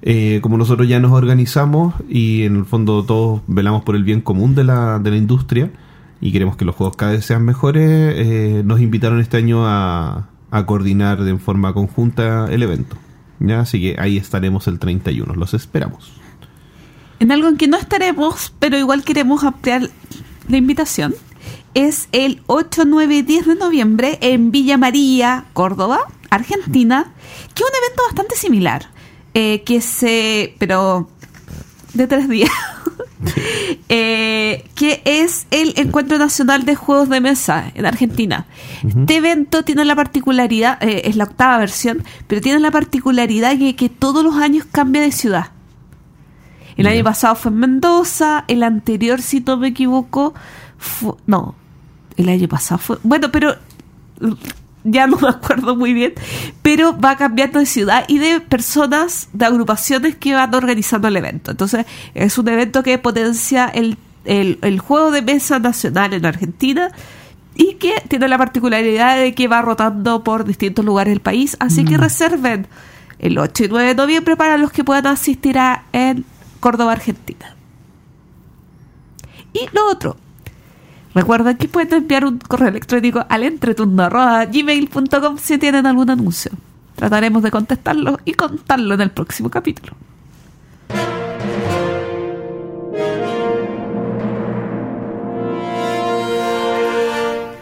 Eh, como nosotros ya nos organizamos y en el fondo todos velamos por el bien común de la, de la industria y queremos que los juegos cada vez sean mejores, eh, nos invitaron este año a, a coordinar de forma conjunta el evento. ¿ya? Así que ahí estaremos el 31, los esperamos. En algo en que no estaremos, pero igual queremos ampliar la invitación, es el 8, 9 y 10 de noviembre en Villa María, Córdoba, Argentina, que es un evento bastante similar, eh, que se... pero de tres días, (laughs) eh, que es el Encuentro Nacional de Juegos de Mesa en Argentina. Este evento tiene la particularidad, eh, es la octava versión, pero tiene la particularidad que, que todos los años cambia de ciudad. El año pasado fue en Mendoza, el anterior, si no me equivoco, fue, no, el año pasado fue, bueno, pero ya no me acuerdo muy bien, pero va cambiando de ciudad y de personas, de agrupaciones que van organizando el evento. Entonces, es un evento que potencia el, el, el juego de mesa nacional en Argentina y que tiene la particularidad de que va rotando por distintos lugares del país, así que reserven el 8 y 9 de noviembre para los que puedan asistir a en Córdoba, Argentina. Y lo otro, recuerden que pueden enviar un correo electrónico al entreturno.gmail.com si tienen algún anuncio. Trataremos de contestarlo y contarlo en el próximo capítulo.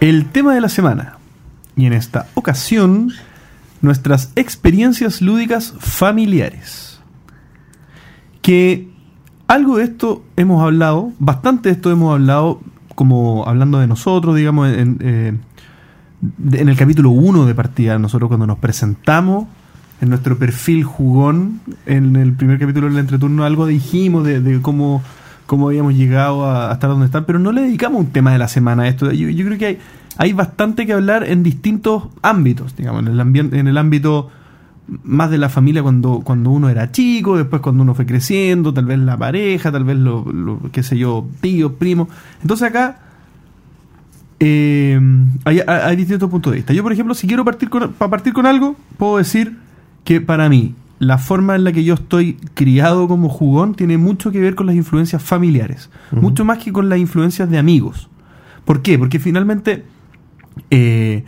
El tema de la semana. Y en esta ocasión, nuestras experiencias lúdicas familiares. Que algo de esto hemos hablado, bastante de esto hemos hablado, como hablando de nosotros, digamos, en, eh, en el capítulo 1 de partida, nosotros cuando nos presentamos en nuestro perfil jugón, en el primer capítulo del entreturno, algo dijimos de, de cómo, cómo habíamos llegado a, estar donde están, pero no le dedicamos un tema de la semana a esto. Yo, creo que hay, hay bastante que hablar en distintos ámbitos, digamos, en el, en el ámbito más de la familia cuando, cuando uno era chico, después cuando uno fue creciendo, tal vez la pareja, tal vez lo, lo qué sé yo, tío, primo. Entonces acá eh, hay, hay- hay distintos puntos de vista. Yo, por ejemplo, si quiero partir con, para partir con algo, puedo decir que para mí la forma en la que yo estoy criado como jugón tiene mucho que ver con las influencias familiares, mucho más que con las influencias de amigos. ¿Por qué? Porque finalmente eh,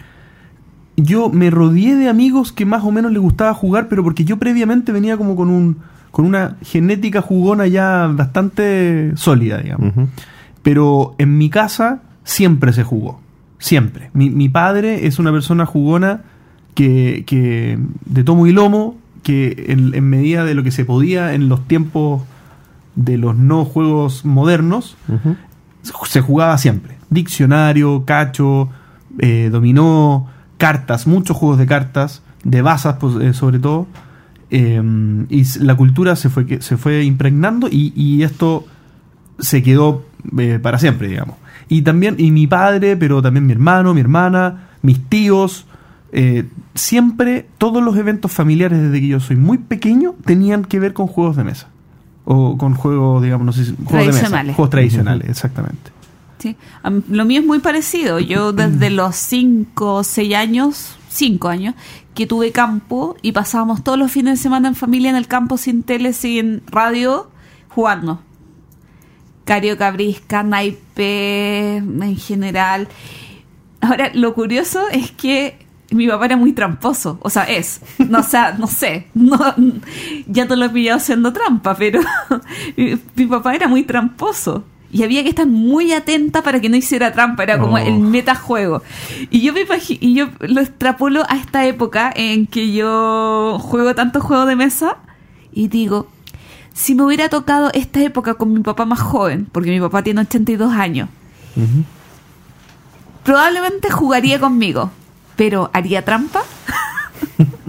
yo me rodeé de amigos que más o menos les gustaba jugar, pero porque yo previamente venía como con un con una genética jugona ya bastante sólida, digamos. Pero en mi casa siempre se jugó. Siempre. Mi, mi padre es una persona jugona que, que de tomo y lomo, que en, en medida de lo que se podía en los tiempos de los no juegos modernos, se jugaba siempre. Diccionario, cacho, eh, dominó, cartas, muchos juegos de cartas, de bazas pues, eh, sobre todo. Eh, y la cultura se fue, se fue impregnando y, y esto se quedó eh, para siempre, digamos. Y también, y mi padre, pero también mi hermano, mi hermana, mis tíos, eh, siempre todos los eventos familiares desde que yo soy muy pequeño tenían que ver con juegos de mesa. O con juegos, digamos, no sé juegos de mesa. Tradicionales. Juegos tradicionales, exactamente. Sí. Lo mío es muy parecido. Yo (clears throat) desde los 5 o 6 años, 5 años, que tuve campo y pasábamos todos los fines de semana en familia en el campo sin tele, sin radio, jugando. Carioca, brisca, naipe, en general. Ahora, lo curioso es que mi papá era muy tramposo. O sea, es. No, o sea, no sé. No, ya te lo he pillado haciendo trampa, pero (laughs) mi, mi papá era muy tramposo. Y había que estar muy atenta para que no hiciera trampa. Era como Oh. el metajuego. Y yo me y yo lo extrapolo a esta época en que yo juego tanto juego de mesa y digo, si me hubiera tocado esta época con mi papá más joven, porque mi papá tiene 82 años, probablemente jugaría conmigo, pero ¿haría trampa? (laughs)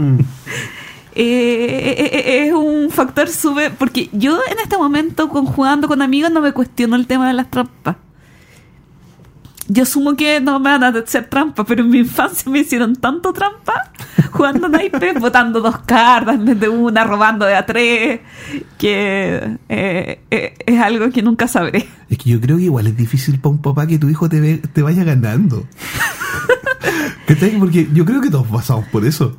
Eh, eh, eh, es un factor súper... Porque yo en este momento, con, jugando con amigos, no me cuestiono el tema de las trampas. Yo asumo que no me van a hacer trampa, pero en mi infancia me hicieron tanto trampa jugando naipes, (laughs) botando dos cartas en vez de una, robando de a tres, que eh, eh, es algo que nunca sabré. Es que yo creo que igual es difícil para un papá que tu hijo te, ve- te vaya ganando. (laughs) Porque yo creo que todos pasamos por eso.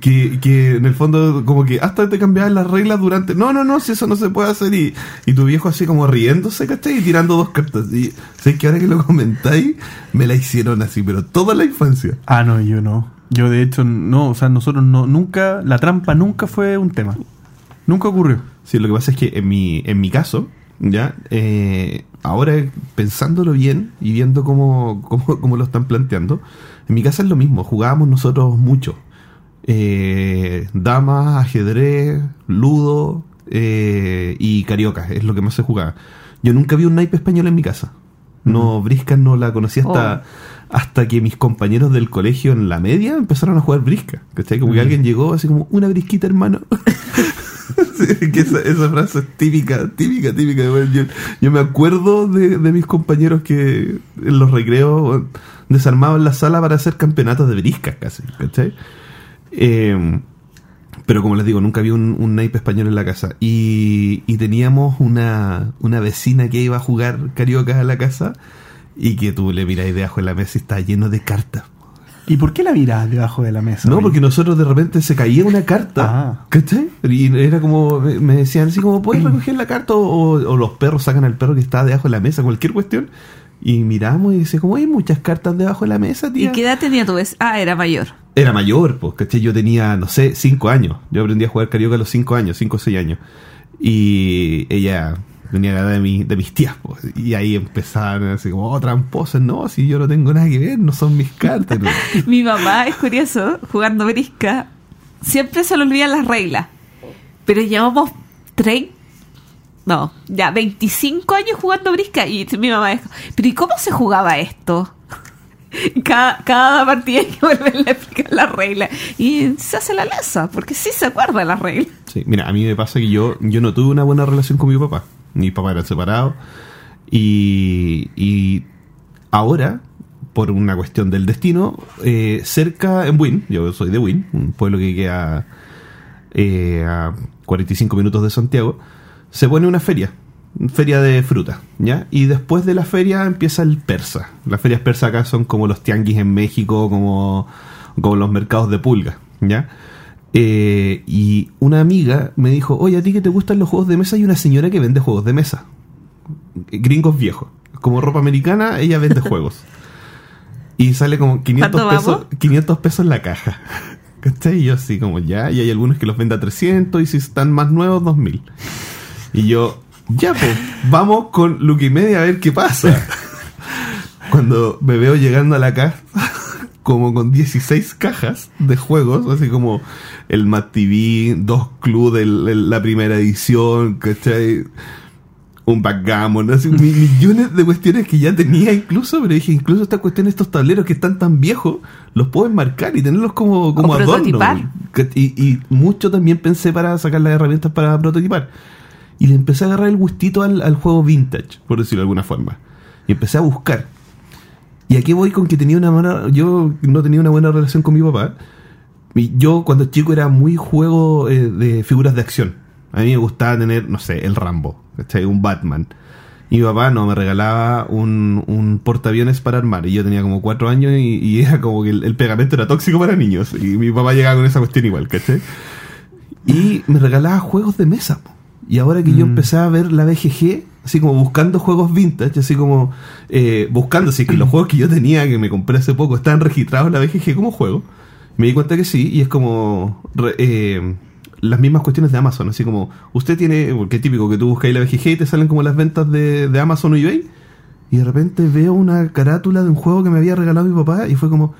Que, que en el fondo, como que hasta te cambiaban las reglas durante. No, no, no, si eso no se puede hacer. Y, y tu viejo así como riéndose, ¿cachai? Y tirando dos cartas. Y sé que ahora que lo comentáis, me la hicieron así, pero toda la infancia. Ah, no, yo no. Yo de hecho no, o sea, nosotros no, nunca, la trampa nunca fue un tema. Nunca ocurrió. Sí, lo que pasa es que en mi, en mi caso, ya, eh, ahora pensándolo bien y viendo cómo, cómo, cómo lo están planteando, en mi casa es lo mismo, jugábamos nosotros mucho. Eh, damas, ajedrez, ludo eh, y carioca, es lo que más se jugaba. Yo nunca vi un naipe español en mi casa. No, brisca no la conocí hasta, hasta que mis compañeros del colegio en la media empezaron a jugar brisca. ¿Cachai? Como que alguien llegó así como, una brisquita, hermano. (laughs) Sí, que esa, esa frase es típica, típica, típica. Bueno, yo, yo me acuerdo de, de mis compañeros que en los recreos desarmaban la sala para hacer campeonatos de briscas casi, ¿cachai? Eh, pero como les digo, nunca vi un, un naipe español en la casa. Y, y teníamos una, una vecina que iba a jugar cariocas a la casa y que tú le miras debajo de la mesa y está lleno de cartas. ¿Y por qué la mirás debajo de la mesa? No, porque nosotros de repente se caía una carta. Ah. ¿Cachai? Y era como, me decían así como, ¿puedes recoger la carta? O, o los perros sacan al perro que está debajo de la mesa, cualquier cuestión. Y miramos y decía, como hay muchas cartas debajo de la mesa, ¿Y qué edad tenía tu vez? Ah, era mayor. Era mayor, pues, ¿cachai? Yo tenía, no sé, cinco años. Yo aprendí a jugar carioca a los cinco años, cinco o seis años. Y ella venía a la edad de, mi, de mis tías, pues. Y ahí empezaban así como, oh, tramposas, no, si yo no tengo nada que ver, no son mis cartas. ¿no? (laughs) Mi mamá, es curioso, jugando brisca, siempre se le olvidan las reglas. Pero llevamos 30, no, ya 25 años jugando brisca. Y mi mamá es, pero ¿y cómo se jugaba esto? Cada, cada partida hay que volverle a explicar las reglas. Y se hace la lesa, porque sí se acuerda de las reglas. Mira, a mí me pasa que yo, yo no tuve una buena relación con mi papá. Mi papá era separado. Y, y ahora, por una cuestión del destino, eh, cerca en Win, yo soy de Win, un pueblo que queda eh, a 45 minutos de Santiago, se pone una feria, feria de fruta, ¿ya? Y después de la feria empieza el persa. Las ferias persas acá son como los tianguis en México, como, como los mercados de pulga, ¿ya? Eh, y una amiga me dijo, oye, a ti que te gustan los juegos de mesa, hay una señora que vende juegos de mesa. Gringos viejos. Como ropa americana, ella vende (laughs) juegos. Y sale como 500 ¿Cuánto pesos, vamos? 500 pesos la caja. (laughs) ¿Cachai? Y yo así como ya, y hay algunos que los venden a 300 y si están más nuevos, 2000. Y yo, ya pues, vamos con Lucky Media a ver qué pasa. (laughs) Cuando me veo llegando a la casa, como con 16 cajas de juegos, así como el Mad TV, dos Club de la primera edición, ¿cachai? Un backgammon, así, mi- (laughs) millones de cuestiones que ya tenía incluso, pero dije, incluso esta cuestión, estos tableros que están tan viejos, los puedo enmarcar y tenerlos como, como adorno. Y, y mucho también pensé para sacar las herramientas para prototipar. Y le empecé a agarrar el gustito al, al juego vintage, por decirlo de alguna forma. Y empecé a buscar. Y aquí voy con que tenía una buena, yo no tenía una buena relación con mi papá. Y yo cuando chico era muy juego eh, de figuras de acción. A mí me gustaba tener, no sé, el Rambo, ¿cachai? un Batman. Y mi papá no, me regalaba un, un portaaviones para armar. Y yo tenía como cuatro años y, y (laughs) era como que el, pegamento era tóxico para niños. Y mi papá llegaba con esa cuestión igual, ¿cachai? Y me regalaba juegos de mesa. po. Y ahora que yo empecé a ver la BGG, así como buscando juegos vintage, así como eh, buscando es que los (clears throat) juegos que yo tenía, que me compré hace poco, estaban registrados en la BGG como juego, me di cuenta que sí, y es como re- eh, las mismas cuestiones de Amazon, así como usted tiene, porque es típico que tú buscas ahí la BGG y te salen como las ventas de, de Amazon o eBay, y de repente veo una carátula de un juego que me había regalado mi papá, y fue como,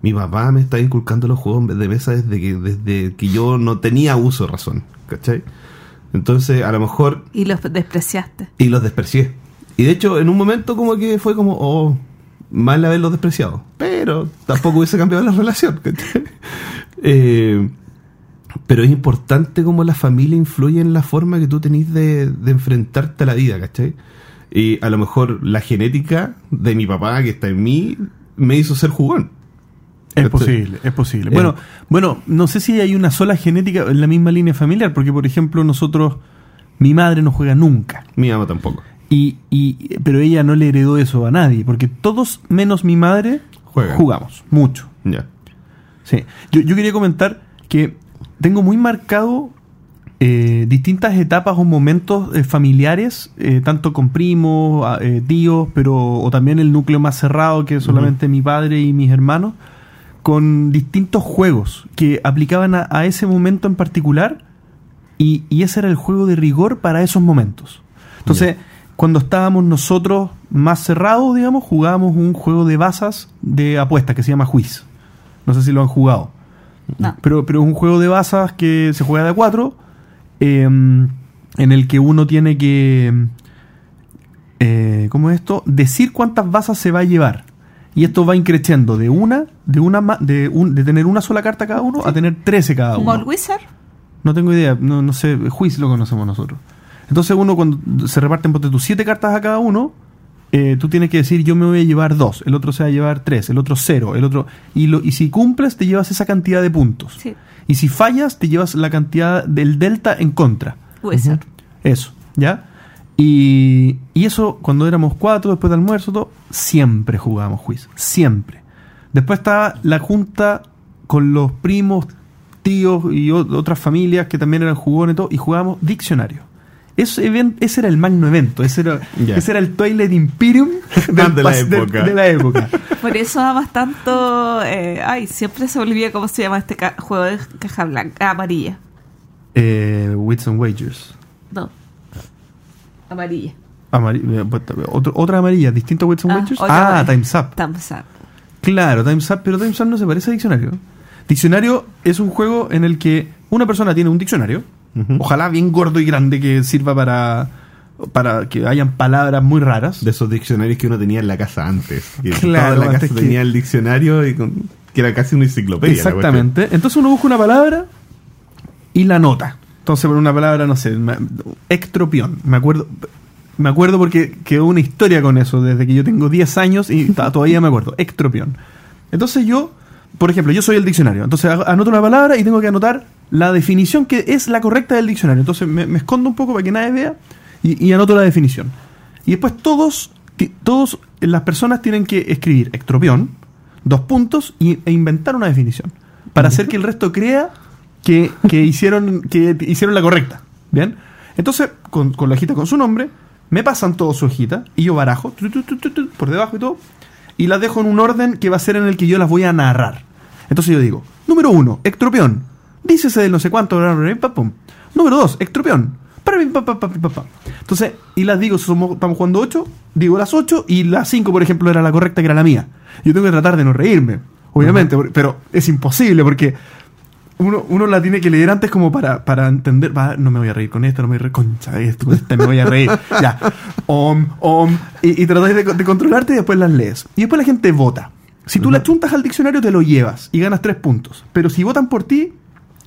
mi papá me está inculcando los juegos de mesa desde que, desde que yo no tenía uso de razón, ¿cachai? Entonces, a lo mejor, Y los despreciaste. y los desprecié. Y de hecho, en un momento como que fue como, oh, mal haberlos despreciado. Pero tampoco hubiese cambiado la relación. (laughs) Eh, pero es importante cómo la familia influye en la forma que tú tenés de, de enfrentarte a la vida, ¿cachai? Y a lo mejor la genética de mi papá, que está en mí, me hizo ser jugón. Es ¿Cachai? posible, es posible. Eh. Bueno, bueno, no sé si hay una sola genética en la misma línea familiar, porque por ejemplo nosotros, mi madre no juega nunca. Mi mamá tampoco. Y, y, pero ella no le heredó eso a nadie, porque todos menos mi madre Juegan. jugamos, mucho. Ya. Sí. Yo, yo quería comentar que tengo muy marcado eh, distintas etapas o momentos eh, familiares, eh, tanto con primos, tíos, pero o también el núcleo más cerrado que es solamente mi padre y mis hermanos, con distintos juegos que aplicaban a, a ese momento en particular y, y ese era el juego de rigor para esos momentos. Entonces, cuando estábamos nosotros más cerrados, digamos, jugábamos un juego de bazas de apuestas que se llama Juiz. No sé si lo han jugado. No. Pero, pero es un juego de bazas que se juega de a cuatro, eh, en el que uno tiene que, eh, ¿cómo es esto? Decir cuántas bazas se va a llevar. Y esto va increciendo de una, de una de, un- de tener una sola carta cada uno a tener 13 cada ¿Como el uno. Wizard? No tengo idea, no, no sé, Juiz lo conocemos nosotros. Entonces uno cuando se reparten ponte tus siete cartas a cada uno, eh, tú tienes que decir yo me voy a llevar dos, el otro se va a llevar tres, el otro cero, el otro... Y, lo, y si cumples te llevas esa cantidad de puntos. Sí. Y si fallas te llevas la cantidad del delta en contra. Wizard. Eso, ¿ya? Y, y eso cuando éramos cuatro, después de almuerzo, todo, siempre jugábamos quiz. Siempre. Después estaba la junta con los primos, tíos y o- otras familias que también eran jugones y todo, y jugábamos diccionario. Ese, ese era el magno evento, ese era, ese era el Toilet Imperium (laughs) De la de- época. de la época. (laughs) Por eso amas tanto. eh, ay, siempre se olvida cómo se llama este ca- juego de caja blanca. amarilla. eh, Wits and Wagers. No. Amarilla. Amari- eh, otro- otra amarilla, distinto a Wits and Ah, Wagers. Ah, amarilla. Time's Up. Thumbs up. Claro, Time's Up, pero Time's Up no se parece a diccionario. Diccionario es un juego en el que una persona tiene un diccionario, ojalá bien gordo y grande que sirva para, para que hayan palabras muy raras. De esos diccionarios que uno tenía en la casa antes. Claro, toda la casa que- tenía el diccionario y con- que era casi una enciclopedia. Exactamente. Entonces uno busca una palabra y la nota. Entonces por una palabra, no sé, extropión. Me acuerdo. Me acuerdo porque quedó una historia con eso desde que yo tengo 10 años y todavía me acuerdo. Ectropión. Entonces yo, por ejemplo, yo soy el diccionario. Entonces anoto una palabra y tengo que anotar la definición que es la correcta del diccionario. Entonces me, me escondo un poco para que nadie vea y, y anoto la definición. Y después todos, todos las personas tienen que escribir ectropión, dos puntos y, e inventar una definición. Para hacer que el resto crea que, que hicieron, que hicieron la correcta. ¿Bien? Entonces, con, con la hojita con su nombre, me pasan todos su hojita y yo barajo tu, tu, tu, por debajo y todo, y las dejo en un orden que va a ser en el que yo las voy a narrar. Entonces yo digo, número uno, ectropión. Dícese del no sé cuánto, pum. Número dos, pam. Entonces, y las digo, somos, estamos jugando ocho, digo las ocho, y las cinco, por ejemplo, era la correcta, que era la mía. Yo tengo que tratar de no reírme, obviamente, por- pero es imposible porque uno, uno la tiene que leer antes como para, para entender, va, no me voy a reír con esta, no me voy a reír, concha, esto, con esta me voy a reír, (laughs) ya, om, om, y, y tratáis de, de controlarte y después las lees. Y después la gente vota. Si tú la chuntas al diccionario te lo llevas y ganas tres puntos, pero si votan por ti,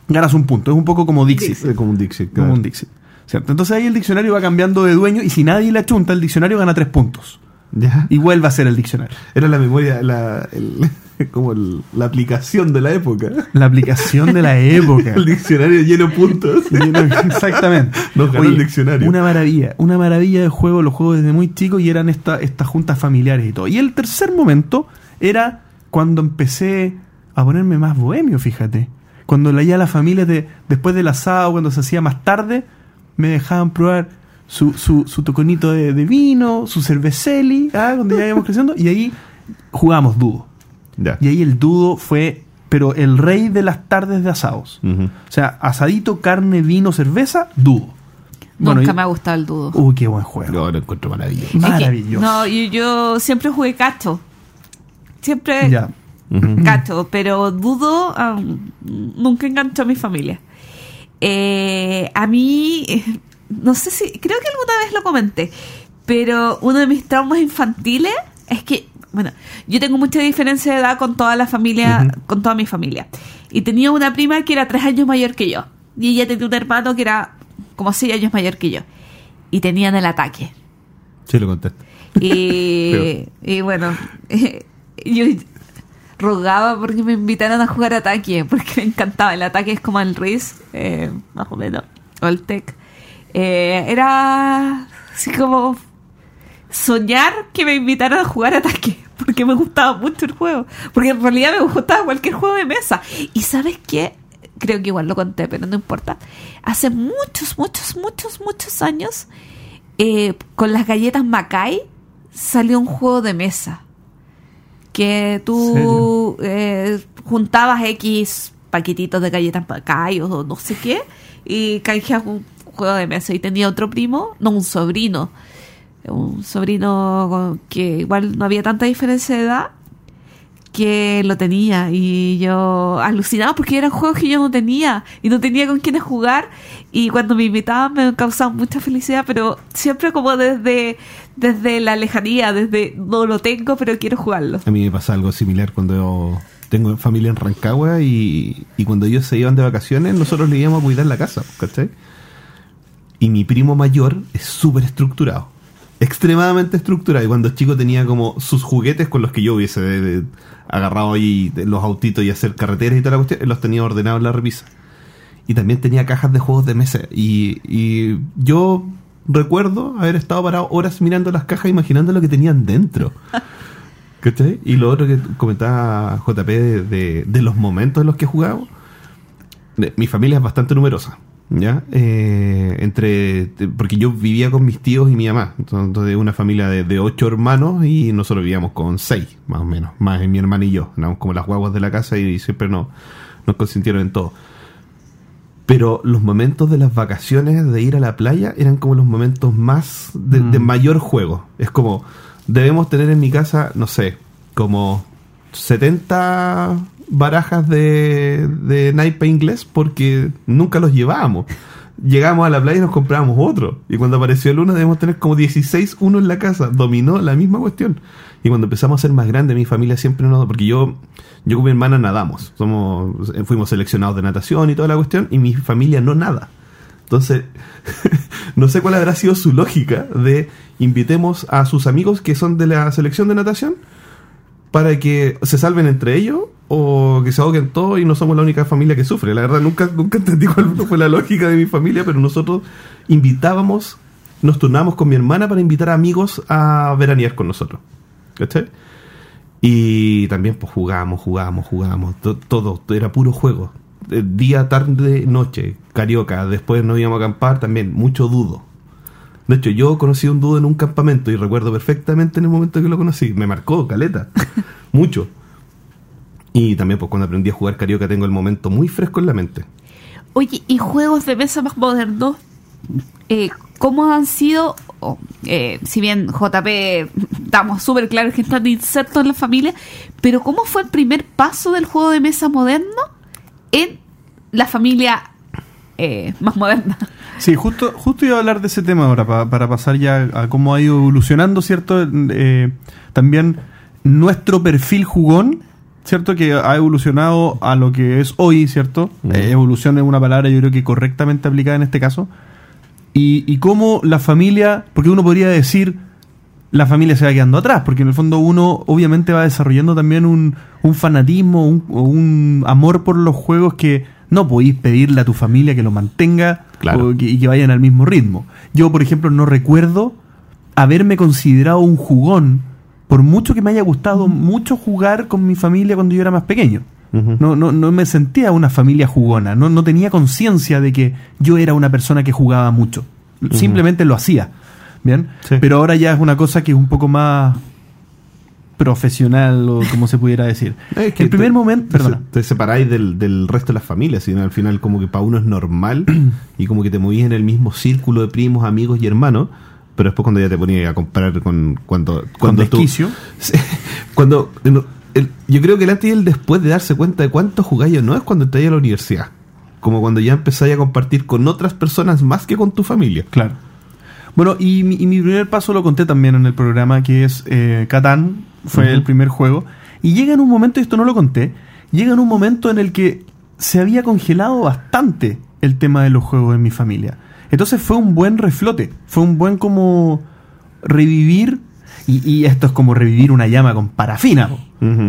ganas un punto, es un poco como Dixit. Como un Dixit, Como claro. un Dixit. ¿Cierto? Entonces ahí el diccionario va cambiando de dueño y si nadie la chunta, el diccionario gana tres puntos. Ya. Y vuelve a ser el diccionario. Era la memoria, la, el- (laughs) como el- la aplicación de la época. La aplicación de la (laughs) época. El diccionario lleno de puntos. Lleno- Exactamente. Nos ganó el diccionario. Una maravilla, una maravilla de juego, los juegos desde muy chico y eran esta- estas juntas familiares y todo. Y el tercer momento era cuando empecé a ponerme más bohemio, fíjate. Cuando la, ya la familia, de, después del asado, cuando se hacía más tarde, me dejaban probar su, su, su toconito de, de vino, su cerveceli, ah, cuando ya íbamos creciendo, y ahí jugábamos dudo. Y ahí el dudo fue, pero el rey de las tardes de asados. O sea, asadito, carne, vino, cerveza, dudo. Bueno, Nunca y- me ha gustado el dudo. Uy, qué buen juego. No, lo encuentro maravilloso. Es que- Maravilloso. no, yo, yo siempre jugué cacho. Siempre Ya. Ujú. cacho, pero dudo ah, nunca enganchó a mi familia. Eh, a mí, eh, no sé si, creo que alguna vez lo comenté, pero uno de mis traumas infantiles es que, bueno, yo tengo mucha diferencia de edad con toda la familia, con toda mi familia. Y tenía una prima que era tres años mayor que yo. Y ella tenía un hermano que era como seis años mayor que yo. Y tenían el ataque. Sí, lo contesto. Y, (laughs) y bueno, (laughs) yo rogaba porque me invitaran a jugar ataque, porque me encantaba. El ataque es como el Riz, eh, más o menos, o el Tech. Eh, era así como soñar que me invitaran a jugar ataque, (laughs) porque me gustaba mucho el juego. Porque en realidad me gustaba cualquier juego de mesa. Y ¿sabes qué? Creo que igual lo conté, pero no importa. Hace muchos, muchos, muchos, muchos años, eh, con las galletas Macay, salió un juego de mesa. Que tú eh, juntabas X paquetitos de galletas Macay o no sé qué, y canjeabas un juego de mesa. Y tenía otro primo, no, un sobrino, un sobrino que igual no había tanta diferencia de edad, que lo tenía y yo alucinaba porque eran juegos que yo no tenía y no tenía con quiénes jugar y cuando me invitaban me causaban mucha felicidad pero siempre como desde desde la lejanía desde no lo tengo pero quiero jugarlo A mí me pasa algo similar cuando yo tengo familia en Rancagua y, y cuando ellos se iban de vacaciones, nosotros le íbamos a cuidar la casa, ¿cachai? Y mi primo mayor es súper estructurado, extremadamente estructurado. Y cuando chico tenía como sus juguetes con los que yo hubiese de- de- agarrado ahí los autitos y hacer carreteras y toda la cuestión, los tenía ordenados en la repisa. Y también tenía cajas de juegos de mesa. Y, y yo recuerdo haber estado parado horas mirando las cajas imaginando lo que tenían dentro. (laughs) ¿Cachai? Y lo otro que comentaba JP de, de- de los momentos en los que de- Mi familia es bastante numerosa, ¿ya? Eh, entre, porque yo vivía con mis tíos y mi mamá. Entonces, una familia de, de ocho hermanos y nosotros vivíamos con seis, más o menos. Más mi hermana y yo. Éramos como las guaguas de la casa y siempre nos, nos consintieron en todo. Pero los momentos de las vacaciones de ir a la playa eran como los momentos más de, de mayor juego. Es como, debemos tener en mi casa, no sé, como 70 barajas de, de inglés porque nunca los llevábamos. Llegamos a la playa y nos comprábamos otro. Y cuando apareció el uno debemos tener como 16 uno en la casa. Dominó la misma cuestión. Y cuando empezamos a ser más grandes, mi familia siempre nos... Porque yo, yo con mi hermana nadamos. Somos, fuimos seleccionados de natación y toda la cuestión. Y mi familia no nada. Entonces, (laughs) no sé cuál habrá sido su lógica de invitemos a sus amigos que son de la selección de natación para que se salven entre ellos o que se ahoguen todos y no somos la única familia que sufre. La verdad, nunca, nunca entendí cuál fue la lógica de mi familia, pero nosotros invitábamos, nos turnamos con mi hermana para invitar amigos a veranear con nosotros. ¿Cachai? Y también pues jugábamos, jugábamos, jugábamos, to- todo, era puro juego. Eh, Día, tarde, noche, carioca, después nos íbamos a acampar, también mucho dudo. De hecho, yo conocí un dudo en un campamento y recuerdo perfectamente en el momento que lo conocí. Me marcó, caleta. (laughs) mucho. Y también, pues cuando aprendí a jugar carioca, tengo el momento muy fresco en la mente. Oye, ¿y juegos de mesa más modernos? Eh, ¿Cómo han sido? Oh, eh, si bien JP, estamos súper claros que están insertos en la familia, pero ¿cómo fue el primer paso del juego de mesa moderno en la familia eh, más moderna? Sí, justo, justo iba a hablar de ese tema ahora, pa- para pasar ya a cómo ha ido evolucionando, ¿cierto? Eh, también nuestro perfil jugón, ¿cierto? Que ha evolucionado a lo que es hoy, ¿cierto? Mm. Eh, evolución es una palabra yo creo que correctamente aplicada en este caso. Y, y cómo la familia, porque uno podría decir, la familia se va quedando atrás, porque en el fondo uno obviamente va desarrollando también un, un fanatismo, un, un amor por los juegos que no podéis pedirle a tu familia que lo mantenga Claro. o que- y que vayan al mismo ritmo. Yo, por ejemplo, no recuerdo haberme considerado un jugón, por mucho que me haya gustado mucho jugar con mi familia cuando yo era más pequeño. No, no, no me sentía una familia jugona, no, no tenía conciencia de que yo era una persona que jugaba mucho. Simplemente lo hacía. ¿Bien? Sí. Pero ahora ya es una cosa que es un poco más profesional o como se pudiera decir. (laughs) Es que el primer te- momento, perdona. te separáis del, del resto de las familias, sino al final como que para uno es normal (clears throat) y como que te movís en el mismo círculo de primos, amigos y hermanos, pero después cuando ya te ponías a comprar con cuando cuando tú- (laughs) cuando el- el- yo creo que el antes y el después de darse cuenta de cuánto jugáis o no es cuando entráis a la universidad, como cuando ya empezáis a compartir con otras personas más que con tu familia. Claro. Bueno, y mi, y mi primer paso lo conté también en el programa, que es eh, Catán, fue el primer juego. Y llega en un momento, y esto no lo conté, llega en un momento en el que se había congelado bastante el tema de los juegos en mi familia. Entonces fue un buen reflote, fue un buen como revivir, y, y esto es como revivir una llama con parafina,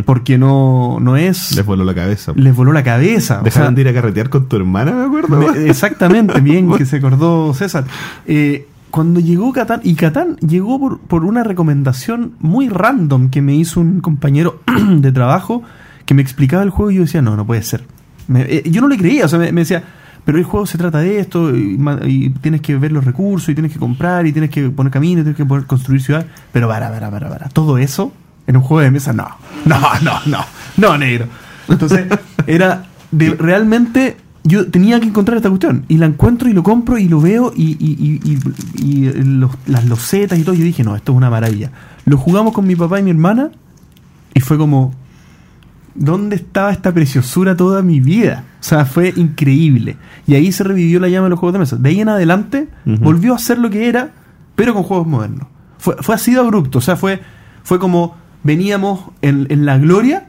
porque no, no es... Les voló la cabeza. les voló la cabeza. o Dejaron sea, de ir a carretear con tu hermana, me acuerdo. me- exactamente, bien (laughs) que se acordó César. Eh, cuando llegó Catán, y Catán llegó por, por una recomendación muy random que me hizo un compañero (clears throat) de trabajo que me explicaba el juego y yo decía, no, no puede ser. Me- eh, yo no le creía, o sea, me, decía, pero el juego se trata de esto y, y tienes que ver los recursos y tienes que comprar y tienes que poner caminos, tienes que poder construir ciudad. Pero para, para, para, para. Todo eso en un juego de mesa, no. No, no, no. No, negro. Entonces, era de realmente yo tenía que encontrar esta cuestión y la encuentro y lo compro y lo veo y, y- y- y- y los- las losetas y todo. Yo dije, no, esto es una maravilla. Lo jugamos con mi papá y mi hermana y fue como, ¿dónde estaba esta preciosura toda mi vida? O sea, fue increíble. Y ahí se revivió la llama de los juegos de mesa. De ahí en adelante volvió a ser lo que era, pero con juegos modernos. Fue, fue así de abrupto. O sea, fue, fue como veníamos en, en la gloria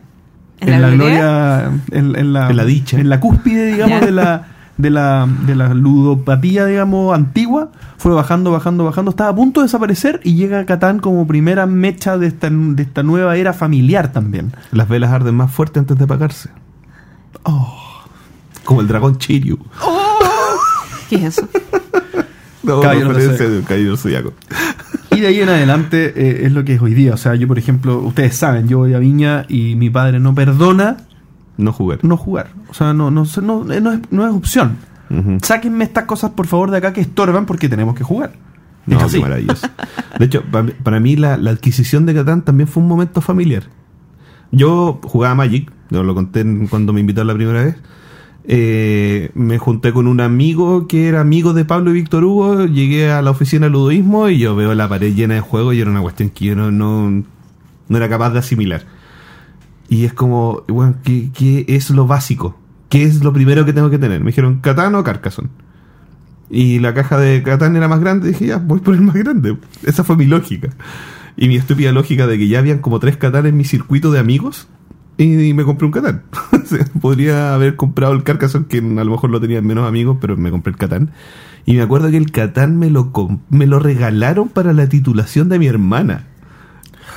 ¿En la gloria? en, en la, En la dicha. en la cúspide, digamos, de la, de la de la ludopatía, digamos, antigua, fue bajando, bajando, bajando, estaba a punto de desaparecer y llega Catán como primera mecha de esta, de esta nueva era familiar también. Las velas arden más fuerte antes de apagarse. Como el dragón Chiryu. ¿Qué es eso? (laughs) No, Caballero referencia del de un caballero zodiaco. Y de ahí en adelante eh, es lo que es hoy día. O sea, yo, por ejemplo, ustedes saben, yo voy a Viña y mi padre no perdona No jugar. no jugar. O sea, no, no, no, no es, no es opción. Ujú. Sáquenme estas cosas, por favor, de acá que estorban porque tenemos que jugar. No, Es así. maravilloso. (laughs) De hecho, pa- para mí la, la adquisición de Catán también fue un momento familiar. Yo jugaba Magic, yo lo conté cuando me invitaron la primera vez. Eh, me junté con un amigo que era amigo de Pablo y Víctor Hugo. Llegué a la oficina de ludoísmo y yo veo la pared llena de juegos y era una cuestión que yo no, no, era capaz de asimilar. Y es como, bueno, ¿qué, qué es lo básico? ¿Qué es lo primero que tengo que tener? Me dijeron, ¿Catán o Carcassonne? Y la caja de Catán era más grande, dije, ya, voy por el más grande. Esa fue mi lógica. Y mi estúpida lógica de que ya habían como tres Catán en mi circuito de amigos, y, me compré un Catán. (laughs) Podría haber comprado el Carcassonne, que a lo mejor lo tenían menos amigos, pero me compré el Catán. Y me acuerdo que el Catán me lo, me lo regalaron para la titulación de mi hermana.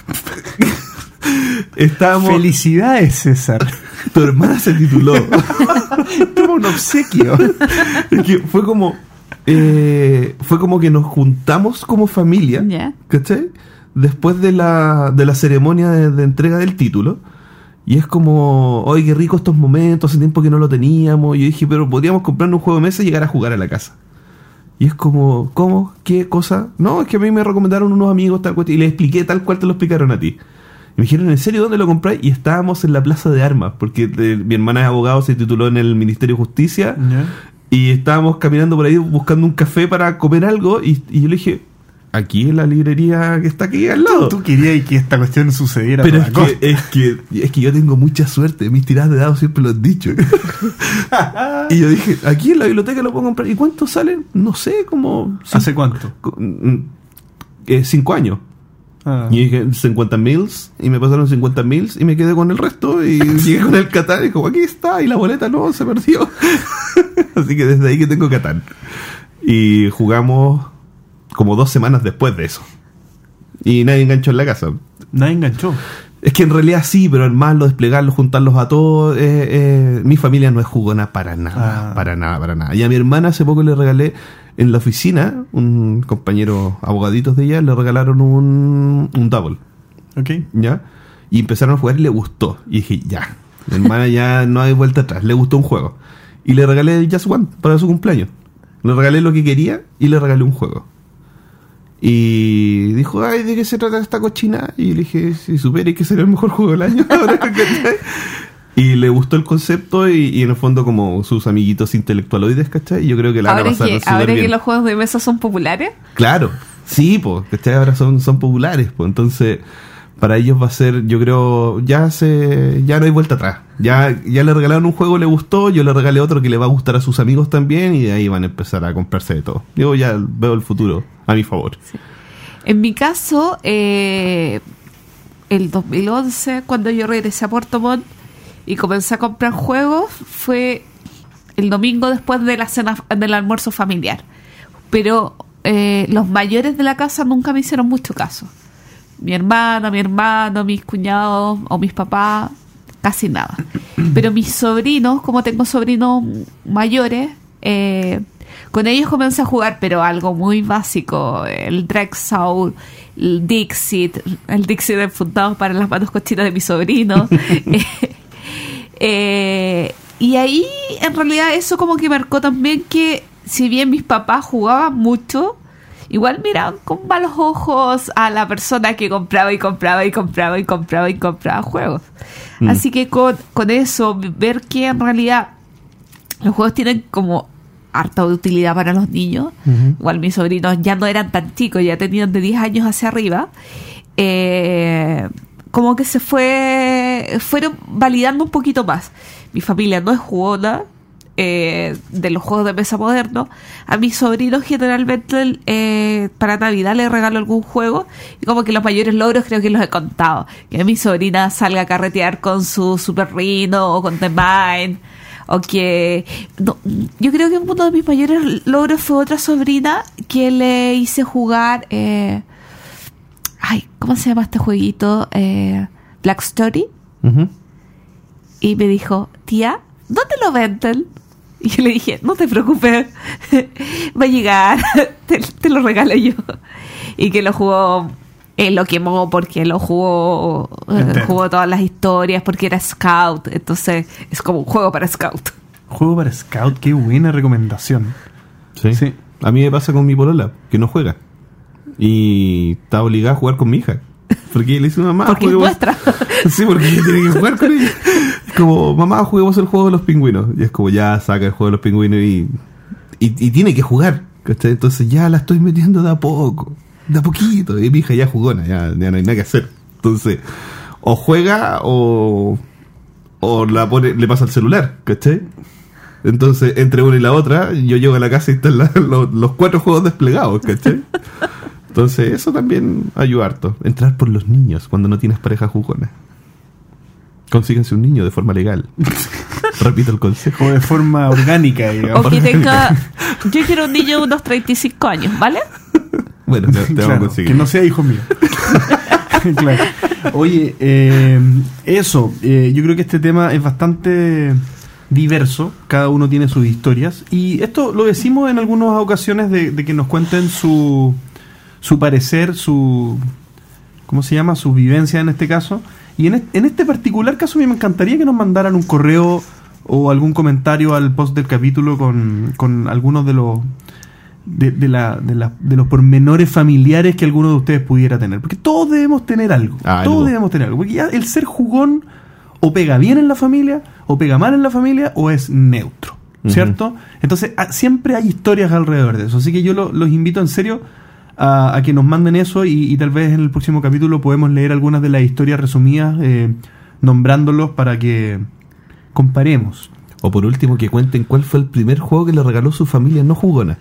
(laughs) Estábamos... Felicidades, César. Tu hermana se tituló. (laughs) Toma un obsequio. Es que fue como. eh, fue como que nos juntamos como familia. Ya. ¿Cachai? Después de la, de la ceremonia de, de entrega del título. Y es como, oye, qué rico estos momentos, hace tiempo que no lo teníamos. Y yo dije, pero podríamos comprarnos un juego de mesa y llegar a jugar a la casa. Y es como, ¿cómo? ¿Qué cosa? No, es que a mí me recomendaron unos amigos tal cuestión. Y les expliqué tal cual te lo explicaron a ti. Y me dijeron, ¿en serio dónde lo compráis? Y estábamos en la Plaza de Armas, porque eh, mi hermana es abogado, se tituló en el Ministerio de Justicia. Y estábamos caminando por ahí buscando un café para comer algo. Y, y yo le dije, aquí en la librería que está aquí al lado. Tú querías que esta cuestión sucediera. Pero es costa. que, es, que, es que yo tengo mucha suerte. Mis tiradas de dados siempre lo han dicho. (laughs) y yo dije, aquí en la biblioteca lo puedo comprar. ¿Y cuánto salen? No sé, como... ¿Hace cuánto? cinco- mm, eh, cinco años. Ah. Y dije 50 mils y me pasaron 50 mils y me quedé con el resto y (laughs) llegué con el Catán y como aquí está y la boleta no, se perdió. (laughs) Así que desde ahí que tengo Catán. Y jugamos como dos semanas después de eso. Y nadie enganchó en la casa. Nadie enganchó. Es que en realidad sí, pero armarlo, desplegarlo, juntarlos a todos. eh, eh, mi familia no es jugona para nada, Ah. para nada, para nada. Y a mi hermana hace poco le regalé en la oficina, un compañero abogaditos de ella, le regalaron un, un double, ¿Ok? ¿ya? Y empezaron a jugar y le gustó. Y dije, ya, mi hermana ya no hay vuelta atrás, le gustó un juego. Y le regalé el Just One para su cumpleaños. Le regalé lo que quería y le regalé un juego. Y dijo, ay, ¿de qué se trata esta cochina? Y le dije, si supiera que será el mejor juego del año. (laughs) ahora, y le gustó el concepto y, y en el fondo como sus amiguitos intelectualoides, ¿cachai? Y yo creo que la van a Ahora, pasar que, ahora que bien. los juegos de mesa son populares, Claro, sí, pues, ¿cachai? Ahora son, son populares, pues, entonces para ellos va a ser, yo creo, ya se, ya no hay vuelta atrás. Ya, ya le regalaron un juego, le gustó, yo le regalé otro que le va a gustar a sus amigos también y de ahí van a empezar a comprarse de todo. Yo ya veo el futuro a mi favor. En mi caso, eh, el 2011, cuando yo regresé a Puerto Montt y comencé a comprar juegos, fue el domingo después de la cena, del almuerzo familiar. Pero eh, los mayores de la casa nunca me hicieron mucho caso. Mi hermana, mi hermano, mis cuñados o mis papás, casi nada. (clears throat) Pero mis sobrinos, como tengo sobrinos mayores, eh, con ellos comencé a jugar, pero algo muy básico, el Drexel, el Dixit, el Dixit enfundado para las manos cochinas de mi sobrino. (laughs) (laughs) Eh, y ahí, en realidad, eso como que marcó también que, si bien mis papás jugaban mucho, igual miraban con malos ojos a la persona que compraba y compraba y compraba y compraba y compraba juegos. Mm. Así que con, con eso, ver que en realidad los juegos tienen como harta utilidad para los niños. Igual mis sobrinos ya no eran tan chicos, ya tenían de 10 años hacia arriba. Eh, como que se fue fueron validando un poquito más. Mi familia no es jugona eh, de los juegos de mesa modernos. A mis sobrinos generalmente eh, para Navidad les regalo algún juego y como que los mayores logros creo que los he contado. Que mi sobrina salga a carretear con su Super Rhino o con The Mine o que no, yo creo que uno de mis mayores logros fue otra sobrina que le hice jugar eh, ay, ¿cómo se llama este jueguito? Black Story y me dijo, tía, ¿dónde lo venden? Y yo le dije, no te preocupes, (laughs) va a llegar, (laughs) te, te lo regalo yo. Y que lo jugó, él lo quemó porque lo jugó, eh, Entero. jugó todas las historias porque era scout, entonces es como un juego para scout. Juego para Scout, qué buena recomendación. Sí. Sí. A mí me pasa con mi polola, que no juega. Y está obligada a jugar con mi hija. Porque le dice mamá, Porque es nuestra. (laughs) Sí, porque tiene que jugar con ella. Como, mamá, juguemos el juego de los pingüinos. Y es como, ya saca el juego de los pingüinos y, y, tiene que jugar. ¿cachai? Entonces ya la estoy metiendo de a poco, de a poquito. Y mi hija ya jugona, ya, ya no hay nada que hacer. Entonces, o juega o, o la pone, le pasa el celular, ¿cachai? Entonces, entre una y la otra, yo llego a la casa y están (laughs) los, los cuatro juegos desplegados, ¿cachai? Entonces, eso también ayuda harto. Entrar por los niños cuando no tienes pareja jugona. Consíguense un niño de forma legal. (laughs) Repito el consejo. O de forma orgánica, (laughs) O que tenga. Yo quiero un niño de unos 35 años, ¿vale? Bueno, te, te vamos a conseguir. que no sea hijo mío. (laughs) Claro. Oye, eh, eso, eh, yo creo que este tema es bastante diverso, cada uno tiene sus historias, y esto lo decimos en algunas ocasiones de, de que nos cuenten su, su parecer, su, ¿cómo se llama? Su vivencia en este caso, y en, en este particular caso a mí me encantaría que nos mandaran un correo o algún comentario al post del capítulo con, con algunos de los de, de la, de, la- de los pormenores familiares que alguno de ustedes pudiera tener. Porque todos debemos tener algo. Algo. Todos debemos tener algo. Porque ya el ser jugón o pega bien en la familia, o pega mal en la familia, o es neutro. ¿Cierto? Entonces, a- siempre hay historias alrededor de eso. Así que yo lo- los invito en serio a, a que nos manden eso y, y tal vez en el próximo capítulo podemos leer algunas de las historias resumidas, eh, nombrándolos para que comparemos. O por último, que cuenten cuál fue el primer juego que le regaló su familia no jugona.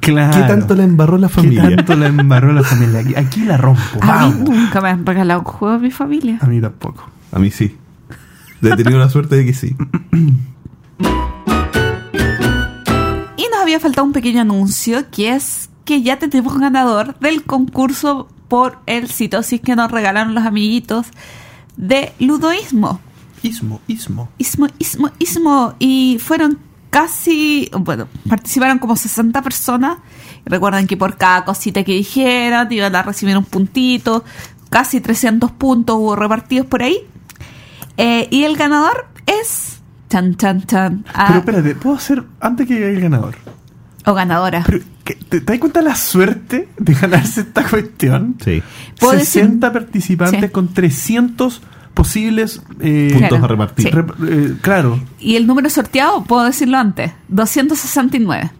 Claro. ¿Qué tanto le embarró la ¿Qué familia? tanto la embarró la familia? Aquí, aquí la rompo. A mí nunca me han regalado un juego a mi familia. A mí tampoco. A mí sí. He tenido la suerte de que sí. Y nos había faltado un pequeño anuncio que es que ya tenemos un ganador del concurso por el citosis que nos regalaron los amiguitos de Ludoísmo. Ismo, ismo. Ismo, ismo, ismo. Y fueron casi, bueno, participaron como 60 personas. Recuerden que por cada cosita que dijeran iban a recibir un puntito. Casi 300 puntos hubo repartidos por ahí. Eh, y el ganador es... Chan, chan, chan. ah, Pero espérate, ¿puedo hacer antes que llegue el ganador? o ganadora. Pero, ¿qué- ¿te, te das cuenta la suerte de ganarse esta cuestión? Sí. ¿Puedo 60 participantes Sí. con 300 posibles eh, Puntos Claro, a repartir. sí. rep- eh, claro, Y el número sorteado, puedo decirlo antes, 269.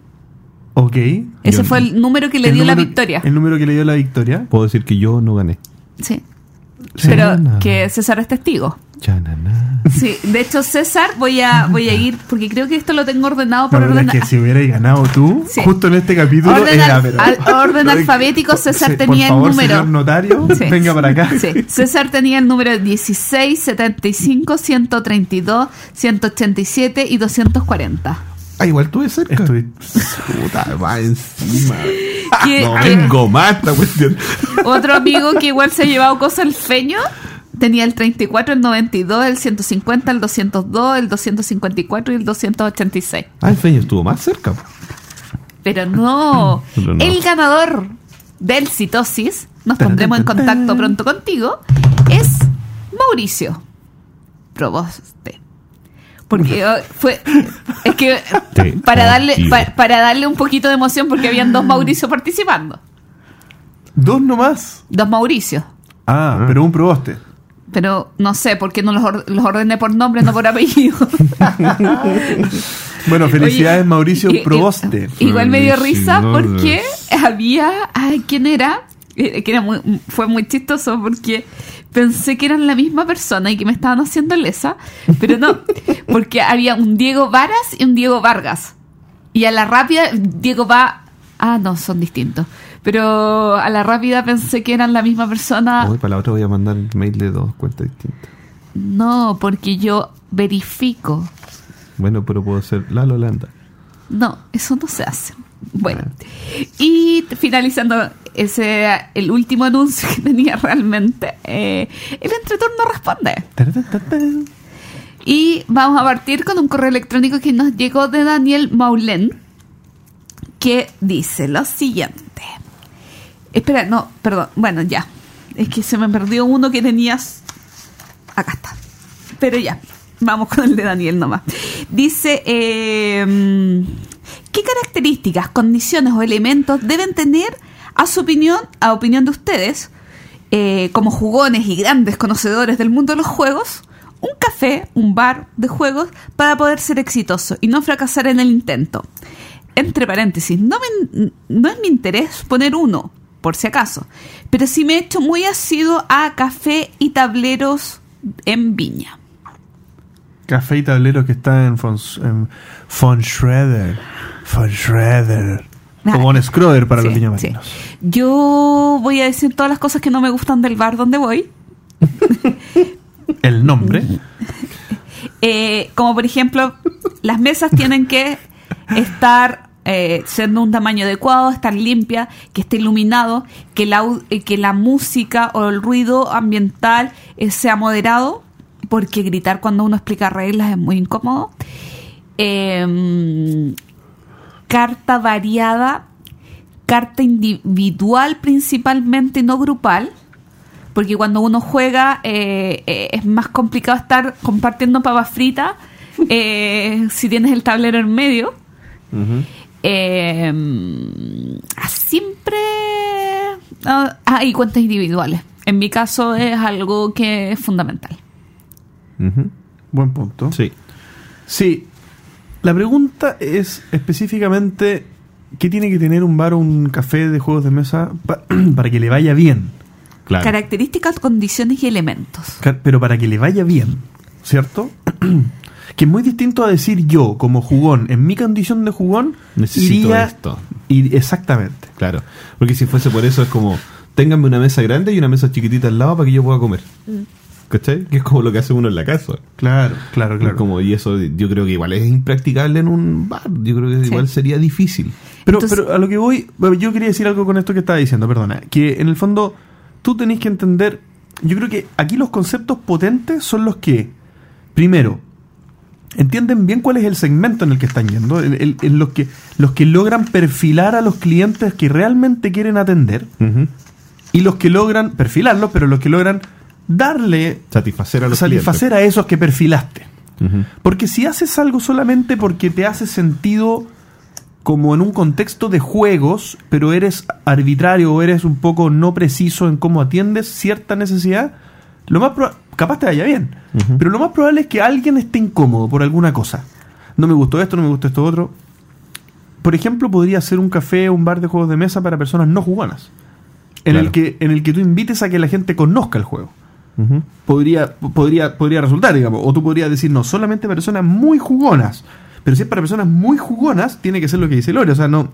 ok. Ese Yo- fue el número que le dio la victoria. El número que le dio la victoria. Puedo decir que yo no gané. Sí. Sí. Pero que César es testigo. Sí, de hecho César voy a (laughs) voy a ir porque creo que esto lo tengo ordenado por orden, que si hubieras ganado tú, (laughs) Sí. justo en este capítulo, orden, era, pero- al- orden (laughs) alfabético. César Sí, tenía por favor, el número. señor notario, Sí. venga para acá. César tenía el número 16, 75, 132, 187 y 240. Ah, igual tuve cerca. Estoy- Puta, va encima. (laughs) No vengo más esta cuestión. (laughs) Otro amigo que igual se ha llevado cosas el feño tenía el 34, el 92, el 150, el 202, el 254 y el 286. Ah, el feño estuvo más cerca. Pero no, (laughs) Pero no. el ganador del citosis, nos Tan, pondremos en contacto tan. pronto contigo, es Mauricio Proboste. Porque eh, fue. Es que para darle, para darle un poquito de emoción, porque habían dos Mauricio participando. Dos nomás. Dos Mauricio. Ah, pero un proboste. Pero no sé por qué no los, or- los ordené por nombre, no por (laughs) apellido. Bueno, felicidades Oye, Mauricio y- y- Proboste. Igual me dio risa porque había. Ay, ¿quién era? Eh, Que era muy- fue muy chistoso porque pensé que eran la misma persona y que me estaban haciendo lesa, pero no, (laughs) porque había un Diego Varas y un Diego Vargas. Y a la rápida, Diego va. Ah, no, son distintos. Pero a la rápida pensé que eran la misma persona. Hoy para la otra voy a mandar el mail de dos cuentas distintas. No, porque yo verifico. Bueno, pero puedo ser Lalo Holanda. No, eso no se hace. Bueno, y finalizando ese el último anuncio que tenía realmente, eh, el entreturno responde. Y vamos a partir con un correo electrónico que nos llegó de Daniel Maulen, que dice lo siguiente. Espera, no, perdón, bueno, ya. Es que se me perdió uno que tenías. Acá está. Pero ya, vamos con el de Daniel nomás. Dice, eh, ¿qué características, condiciones o elementos deben tener, a su opinión, a opinión de ustedes, eh, como jugones y grandes conocedores del mundo de los juegos, un café, un bar de juegos para poder ser exitoso y no fracasar en el intento. Entre paréntesis, no, me- no es mi interés poner uno, por si acaso, pero sí me he hecho muy asiduo a café y tableros en Viña. Café y tablero que está en Von, en von Schroeder. Von Schroeder. O Ah, Von Schroeder para Sí, los niños sí. marinos. Yo voy a decir todas las cosas que no me gustan del bar donde voy. El nombre. (laughs) Eh, como por ejemplo, las mesas tienen que estar eh, siendo un tamaño adecuado, estar limpia, que esté iluminado, que la, eh, que la música o el ruido ambiental eh, sea moderado, porque gritar cuando uno explica reglas es muy incómodo. Eh, carta variada, carta individual principalmente, no grupal porque cuando uno juega eh, eh, es más complicado estar compartiendo papas fritas eh, (laughs) si tienes el tablero en medio. Eh, ah, siempre... Ah, ah, y cuentas individuales. En mi caso es algo que es fundamental. Buen punto. Sí. Sí. La pregunta es específicamente qué tiene que tener un bar o un café de juegos de mesa pa- (clears throat) para que le vaya bien. Claro. Características, condiciones y elementos. Pero para que le vaya bien, ¿cierto? (clears throat) que es muy distinto a decir yo, como jugón, en mi condición de jugón, Necesito iría- esto. y- exactamente. Claro. Porque si fuese por eso es como, ténganme una mesa grande y una mesa chiquitita al lado para que yo pueda comer. ¿Cachai? Que es como lo que hace uno en la casa. Claro, claro, claro. Como, y eso yo creo que igual es impracticable en un bar. Yo creo que Sí. igual sería difícil. Pero, Entonces- pero a lo que voy, yo quería decir algo con esto que estaba diciendo, perdona. Que en el fondo tú tenés que entender, yo creo que aquí los conceptos potentes son los que, primero, entienden bien cuál es el segmento en el que están yendo, en, en- en los, que, los que logran perfilar a los clientes que realmente quieren atender y los que logran perfilarlos, pero los que logran darle, Satisfacer a los satisfacer a esos que perfilaste. Porque si haces algo solamente porque te hace sentido como en un contexto de juegos, pero eres arbitrario o eres un poco no preciso en cómo atiendes cierta necesidad, lo más capaz te vaya bien. Pero lo más probable es que alguien esté incómodo por alguna cosa. No me gustó esto, no me gustó esto otro. Por ejemplo, podría ser un café o un bar de juegos de mesa para personas no jugonas. En, Claro. el que, en el que tú invites a que la gente conozca el juego Podría, podría, podría resultar, digamos. O tú podrías decir, no, solamente personas muy jugonas. Pero si es para personas muy jugonas, tiene que ser lo que dice Lore. O sea, no,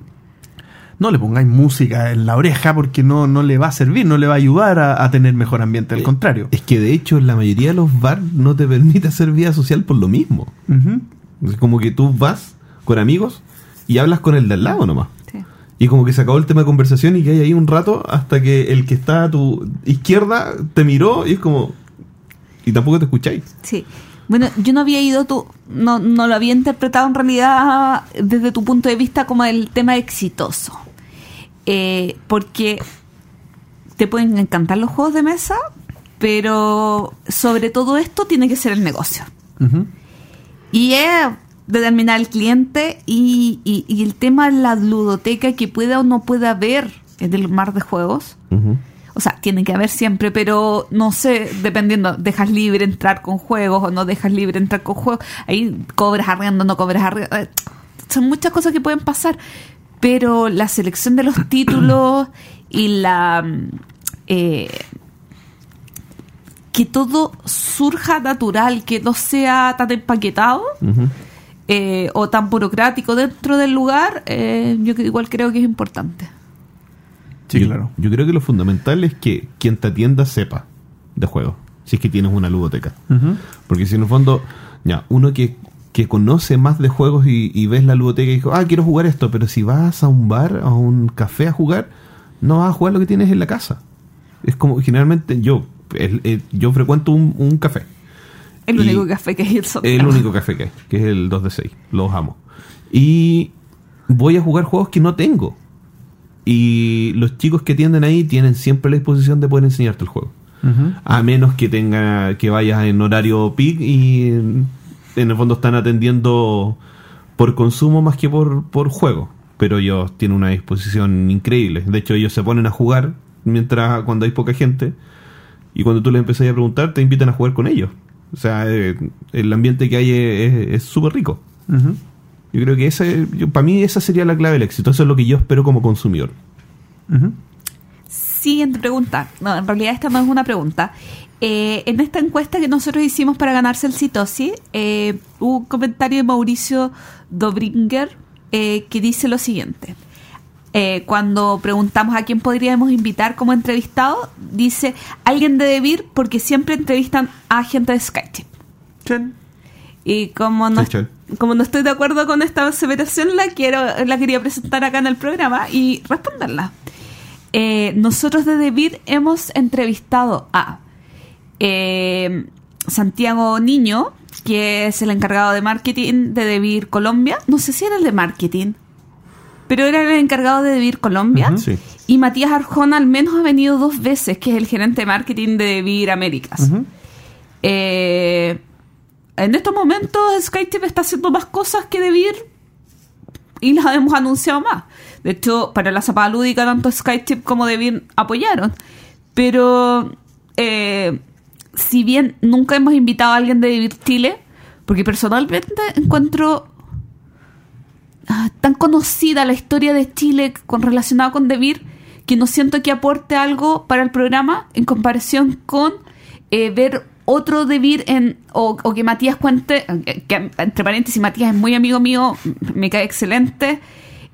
no le pongáis música en la oreja porque no, no le va a servir, no le va a ayudar a, a tener mejor ambiente. Al Eh, contrario. Es que de hecho la mayoría de los bars no te permite hacer vida social por lo mismo. Es como que tú vas con amigos y hablas con el de al lado nomás. Y como que se acabó el tema de conversación y que hay ahí un rato hasta que el que está a tu izquierda te miró y es como... Y tampoco te escucháis. Sí. Bueno, yo no había ido tú, no, no lo había interpretado en realidad desde tu punto de vista como el tema exitoso. Eh, porque te pueden encantar los juegos de mesa, pero sobre todo esto tiene que ser el negocio. Y es determinar el cliente y, y- y el tema de la ludoteca que pueda o no pueda haber en el mar de juegos. O sea, tiene que haber siempre, pero no sé, dependiendo, dejas libre entrar con juegos o no dejas libre entrar con juegos. Ahí cobras arriendo, no cobras arriendo. eh, Son muchas cosas que pueden pasar, pero la selección de los (coughs) títulos y la... eh, que todo surja natural, que no sea tan empaquetado Ujú. Eh, o tan burocrático dentro del lugar, eh, yo que- igual creo que es importante. Sí, yo, claro. Yo creo que lo fundamental es que quien te atienda sepa de juego. Si es que tienes una ludoteca. Porque si en el fondo, ya, uno que, que conoce más de juegos y, y ves la ludoteca y dijo, ah, quiero jugar esto, pero si vas a un bar, a un café a jugar, no vas a jugar lo que tienes en la casa. Es como generalmente yo, el- el- yo frecuento un, un café. El Y- único café que hay el. El único café que hay, que es el 2 de 6. Los amo. Y voy a jugar juegos que no tengo. Y los chicos que atienden ahí tienen siempre la disposición de poder enseñarte el juego. A menos que tenga que vayas en horario peak y en en el fondo están atendiendo por consumo más que por, por juego. Pero ellos tienen una disposición increíble. De hecho, ellos se ponen a jugar mientras cuando hay poca gente. Y cuando tú les empezás a preguntar, te invitan a jugar con ellos. O sea, eh, el ambiente que hay es- súper rico. Yo creo que ese, yo- para mí esa sería la clave del éxito. Eso es lo que yo espero como consumidor. Siguiente pregunta. No, en realidad esta no es una pregunta. Eh, en esta encuesta que nosotros hicimos para ganarse el Citosi, eh, hubo un comentario de Mauricio Dobringer eh, que dice lo siguiente. Eh, cuando preguntamos a quién podríamos invitar como entrevistado, dice alguien de Debir porque siempre entrevistan a gente de Skytip. Chen. Y como no, como no estoy de acuerdo con esta aseveración, la quiero, la quería presentar acá en el programa y responderla. Eh, nosotros de Debir hemos entrevistado a eh, Santiago Niño, que es el encargado de marketing de Debir Colombia. No sé si era el de marketing, pero era el encargado de Debir Colombia. Sí. Y Matías Arjona al menos ha venido dos veces, que es el gerente de marketing de Debir Américas. Eh, en estos momentos SkyTip está haciendo más cosas que Debir y las hemos anunciado más. De hecho, para la zapada lúdica, tanto SkyTip como Debir apoyaron. Pero, eh, si bien nunca hemos invitado a alguien de Debir Chile, porque personalmente encuentro ah, tan conocida la historia de Chile con relacionada con Debir que no siento que aporte algo para el programa en comparación con eh, ver otro Debir en o, que Matías cuente eh, que entre paréntesis Matías es muy amigo mío me cae excelente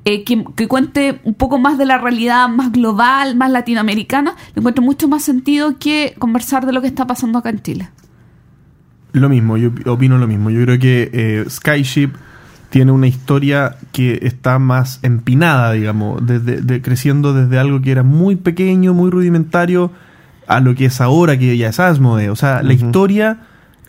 eh, que, que cuente un poco más de la realidad más global, más latinoamericana, le encuentro mucho más sentido que conversar de lo que está pasando acá en Chile. Lo mismo, yo op- opino lo mismo. Yo creo que Skyship tiene una historia que está más empinada, digamos, desde, de- creciendo desde algo que era muy pequeño, muy rudimentario, a lo que es ahora, que ya es Asmode. O sea, la historia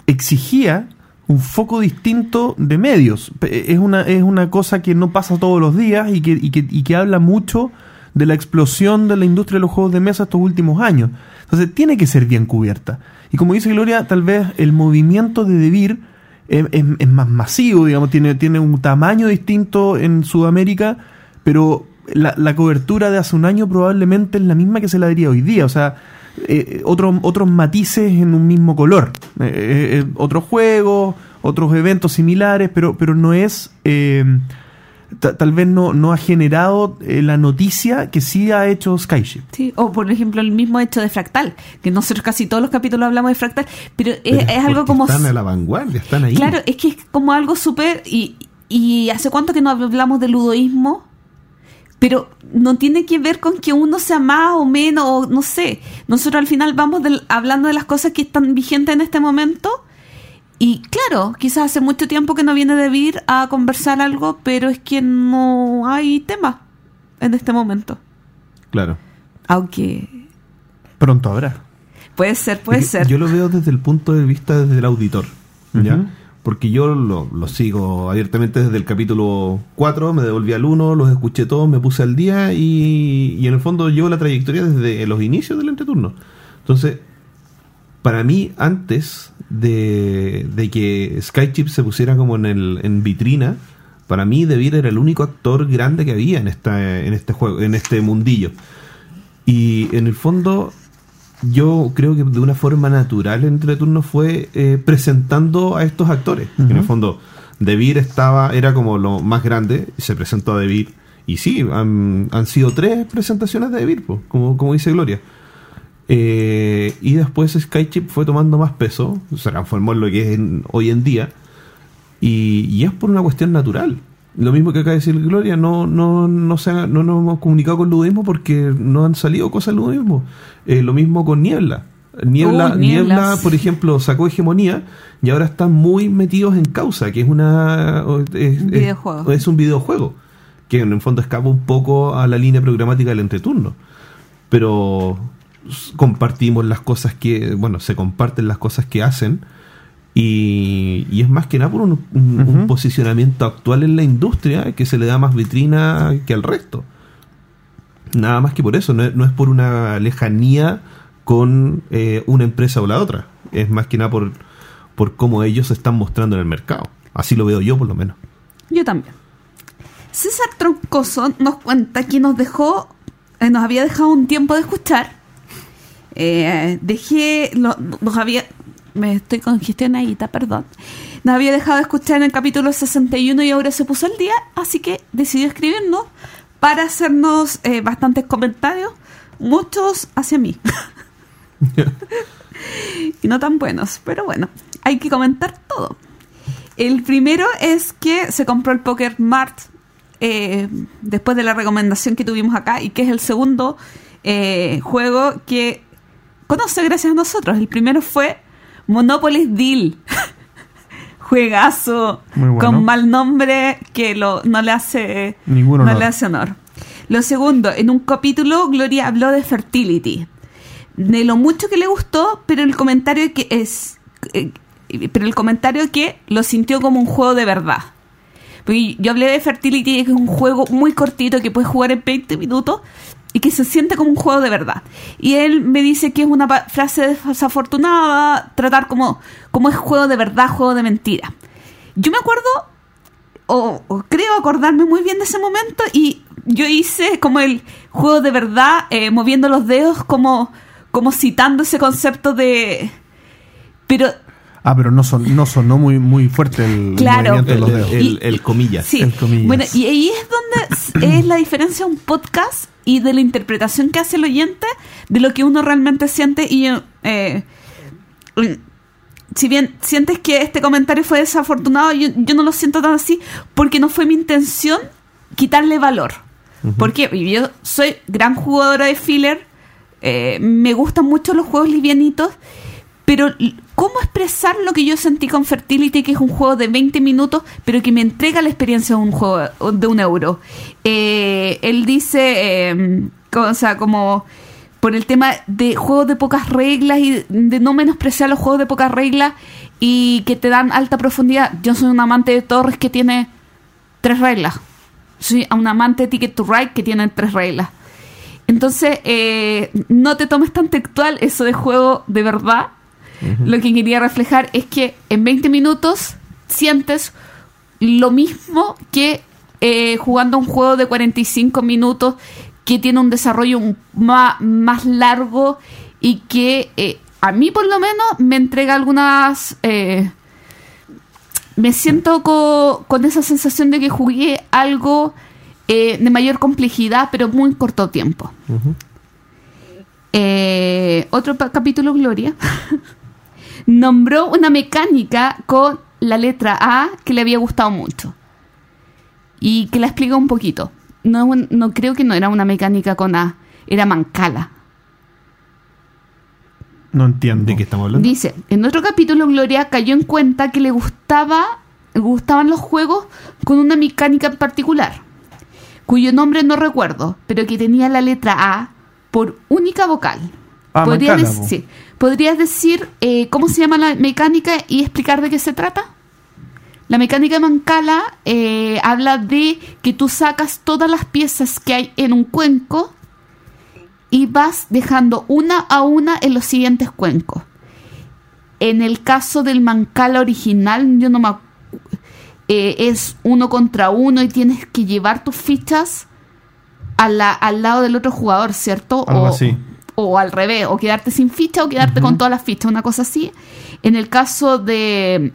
exigía un foco distinto de medios. Pe- Es una, es una cosa que no pasa todos los días y que, y que, y que habla mucho de la explosión de la industria de los juegos de mesa estos últimos años. Entonces tiene que ser bien cubierta. Y como dice Gloria, tal vez el movimiento de Debir es, más masivo, digamos, tiene, tiene un tamaño distinto en Sudamérica, pero la, la cobertura de hace un año probablemente es la misma que se la daría hoy día. O sea, eh, otros otros matices en un mismo color. Eh, eh, eh, otros juegos, otros eventos similares, pero, pero no es. Ta- tal vez no, no ha generado eh, la noticia que sí ha hecho Skyship. Sí, o por ejemplo el mismo hecho de Fractal, que nosotros casi todos los capítulos hablamos de Fractal, pero es, Pero es algo como... Están a la vanguardia, están ahí. Claro, es que es como algo súper... Y, y hace cuánto que no hablamos de ludoísmo, pero no tiene que ver con que uno sea más o menos, o no sé. Nosotros al final vamos del- hablando de las cosas que están vigentes en este momento. Y claro, quizás hace mucho tiempo que no viene de vir a conversar algo, pero es que no hay tema en este momento. Claro. Aunque Pronto habrá. puede ser, puede Es que ser. Yo lo veo desde el punto de vista desde el auditor, ¿ya? Porque yo lo, lo sigo abiertamente desde el capítulo 4, me devolví al 1, los escuché todos, me puse al día y, y en el fondo llevo la trayectoria desde los inicios del entreturno. Entonces, para mí, antes de, de que Skychip se pusiera como en, el, en vitrina, para mí Devir era el único actor grande que había en, esta, en este juego, en este mundillo. Y en el fondo, yo creo que de una forma natural entre turnos fue eh, presentando a estos actores. En el fondo, Devir estaba, era como lo más grande, y se presentó a Devir. Y sí, han, han sido tres presentaciones de Devir, po, como, como dice Gloria. Eh, y después Skychip fue tomando más peso, se transformó en lo que es en- hoy en día. Y, y es por una cuestión natural. Lo mismo que acaba de decir Gloria, no, no, no, se ha- no nos hemos comunicado con Ludismo porque no han salido cosas de Ludismo. Eh, lo mismo con Niebla. Niebla, Uh, Niebla, por ejemplo, sacó hegemonía y ahora están muy metidos en causa, que es una es, Un es- un videojuego que en el fondo escapa un poco a la línea programática del entreturno. Pero compartimos las cosas que, bueno, se comparten las cosas que hacen y, y es más que nada por un, un- posicionamiento actual en la industria que se le da más vitrina que al resto. Nada más que por eso, no es, no es por una lejanía con eh, una empresa o la otra. Es más que nada por, por cómo ellos se están mostrando en el mercado. Así lo veo yo, por lo menos. Yo también. César Troncoso nos cuenta que nos dejó, eh, nos había dejado un tiempo de escuchar. Eh, dejé, lo- nos había, me estoy congestionadita, perdón. Nos había dejado de escuchar en el capítulo 61 y ahora se puso al día, así que decidió escribirnos para hacernos eh, bastantes comentarios, muchos hacia mí. (laughs) y no tan buenos, pero bueno, hay que comentar todo. El primero es que se compró el Poker Mart eh, después de la recomendación que tuvimos acá y que es el segundo eh, juego que conoce gracias a nosotros. El primero fue Monopoly Deal. (laughs) juegazo bueno. con mal nombre que lo, no le hace Ningún no le hace honor. Lo segundo, en un capítulo Gloria habló de fertility, de lo mucho que le gustó, pero el comentario que es eh, pero el comentario que lo sintió como un juego de verdad. Porque yo hablé de Fertility, que es un juego muy cortito que puedes jugar en 20 minutos y que se siente como un juego de verdad. Y él me dice que es una frase desafortunada tratar como, como es juego de verdad, juego de mentira. Yo me acuerdo, o, o creo acordarme muy bien de ese momento, y yo hice como el juego de verdad, eh, moviendo los dedos, como, como citando ese concepto de. Pero Ah, pero no, son, no sonó muy, muy fuerte el Claro. movimiento de El, los dedos. el- el comillas. Sí, El comillas. bueno, y ahí es donde es la diferencia de un podcast y de la interpretación que hace el oyente de lo que uno realmente siente. Y eh, si bien sientes que este comentario fue desafortunado, yo, yo no lo siento tan así porque no fue mi intención quitarle valor. Porque yo soy gran jugadora de filler, eh, me gustan mucho los juegos livianitos, pero ¿cómo expresar lo que yo sentí con Fertility, que es un juego de 20 minutos, pero que me entrega la experiencia de un juego de un euro? Eh, él dice, eh, o sea, como por el tema de juegos de pocas reglas y de no menospreciar los juegos de pocas reglas y que te dan alta profundidad. Yo soy un amante de Torres que tiene tres reglas. Soy un amante de Ticket to Ride que tiene tres reglas. Entonces, eh, no te tomes tan textual eso de juego de verdad. Lo que quería reflejar es que en 20 minutos sientes lo mismo que eh, jugando un juego de 45 minutos que tiene un desarrollo un- ma- más, largo y que eh, a mí por lo menos me entrega algunas... eh, me siento co- con esa sensación de que jugué algo de mayor complejidad, pero muy corto tiempo. Otro capítulo, Gloria, (laughs) nombró una mecánica con la letra A que le había gustado mucho. Y que la explica un poquito. No, no creo que no era una mecánica con A, era Mancala. No entiendo. ¿De qué estamos hablando? Dice, en otro capítulo Gloria cayó en cuenta que le gustaba, le gustaban los juegos con una mecánica en particular, cuyo nombre no recuerdo, pero que tenía la letra A por única vocal. Ah, ¿Podrías, Mancala, dec- po. sí. ¿Podrías decir eh, cómo se llama la mecánica y explicar de qué se trata? La mecánica de Mancala eh, habla de que tú sacas todas las piezas que hay en un cuenco y vas dejando una a una en los siguientes cuencos. En el caso del Mancala original, yo no me eh, es uno contra uno y tienes que llevar tus fichas a la- al lado del otro jugador, ¿cierto? Algo o, así. O al revés, o quedarte sin ficha o quedarte con todas las fichas, una cosa así. En el caso de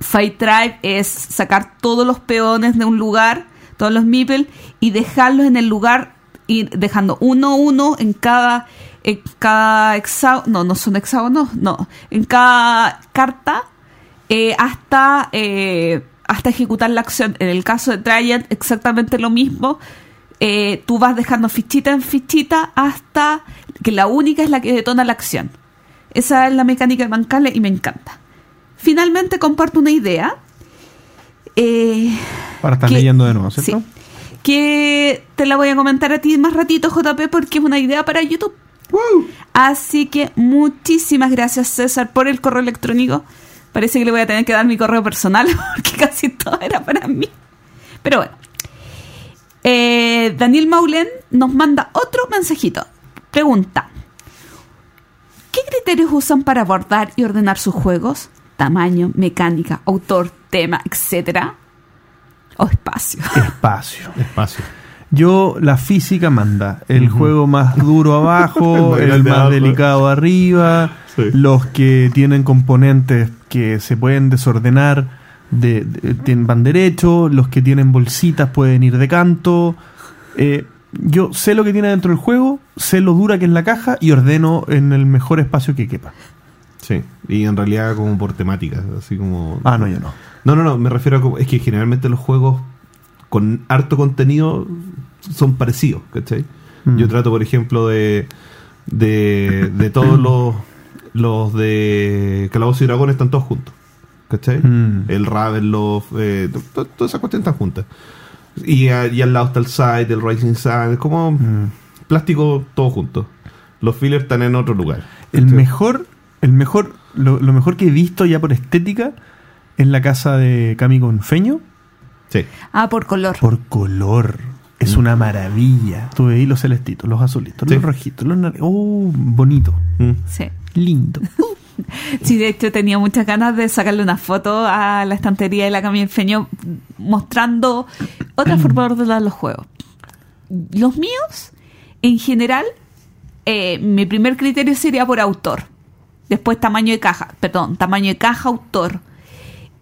Fight Tribe es sacar todos los peones de un lugar, todos los meeple, y dejarlos en el lugar, ir dejando uno a uno en cada, en cada hexágono, no, no son hexágonos, no, en cada carta, eh, hasta, eh, hasta ejecutar la acción. En el caso de Triad, exactamente lo mismo. Eh, tú vas dejando fichita en fichita hasta que la única es la que detona la acción. Esa es la mecánica de Mancala y me encanta. Finalmente comparto una idea. Eh, Ahora estás que- leyendo de nuevo, ¿cierto? Sí. Que te la voy a comentar a ti más ratito, JP, porque es una idea para YouTube. Así que muchísimas gracias, César, por el correo electrónico. Parece que le voy a tener que dar mi correo personal, (laughs) porque casi todo era para mí. Pero bueno. Eh, Daniel Maulen nos manda otro mensajito. Pregunta. ¿Qué criterios usan para abordar y ordenar sus juegos? Tamaño, mecánica, autor, tema, etcétera. O espacio. (laughs) Espacio. Espacio. Yo, la física manda. El juego más duro abajo, (laughs) El más el grande más abajo. delicado arriba, Sí. los que tienen componentes que se pueden desordenar de, de- van derecho, los que tienen bolsitas pueden ir de canto. Eh, yo sé lo que tiene dentro del juego, sé lo dura que es la caja y ordeno en el mejor espacio que quepa. Sí. Y en realidad como por temáticas, así como... Ah, no, yo no. No, no, no, me refiero a... como- Es que generalmente los juegos con harto contenido son parecidos, ¿cachai? Mm. Yo trato, por ejemplo, de... De, de todos (clears throat) los... Los de Calabozos y Dragones están todos juntos. ¿cachai? Mm. El Ravenloft, eh, to- to- todas esas cuestiones están juntas. Y, a- y al lado está el Side, el Rising Sun, es como Mm. plástico todo junto. Los fillers están en otro lugar. El mejor, el mejor, lo, lo mejor que he visto ya por estética es la casa de Cami con Feño Sí. Ah, por color. por color. Es una maravilla. Tú veis los celestitos, los azulitos, Sí. los rojitos, los Oh, bonito. Mm. Sí. Lindo. (laughs) (laughs) Sí, de hecho tenía muchas ganas de sacarle una foto a la estantería de la Camille Feño mostrando otra (clears throat) forma de ordenar los juegos. Los míos, en general, eh, mi primer criterio sería por autor. Después tamaño de caja, perdón, tamaño de caja, autor.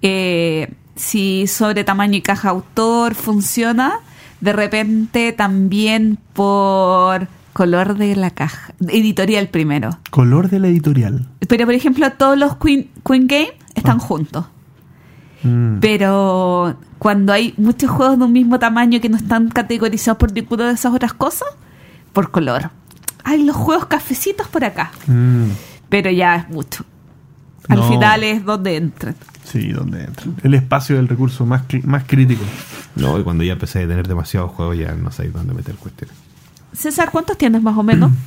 Eh, si sobre tamaño y caja autor funciona, de repente también por color de la caja, editorial primero. Color de la editorial. Pero, por ejemplo, todos los Queen, Queen Game están juntos. Mm. Pero cuando hay muchos juegos de un mismo tamaño que no están categorizados por ninguna de esas otras cosas, por color. Hay los juegos cafecitos por acá. Mm. Pero ya es mucho. Al No. final es donde entran. Sí, donde entra. El espacio del recurso más, más crítico. No, y cuando ya empecé a tener demasiados juegos ya no sabía dónde meter cuestiones. César, ¿cuántos tienes más o menos? (clears throat)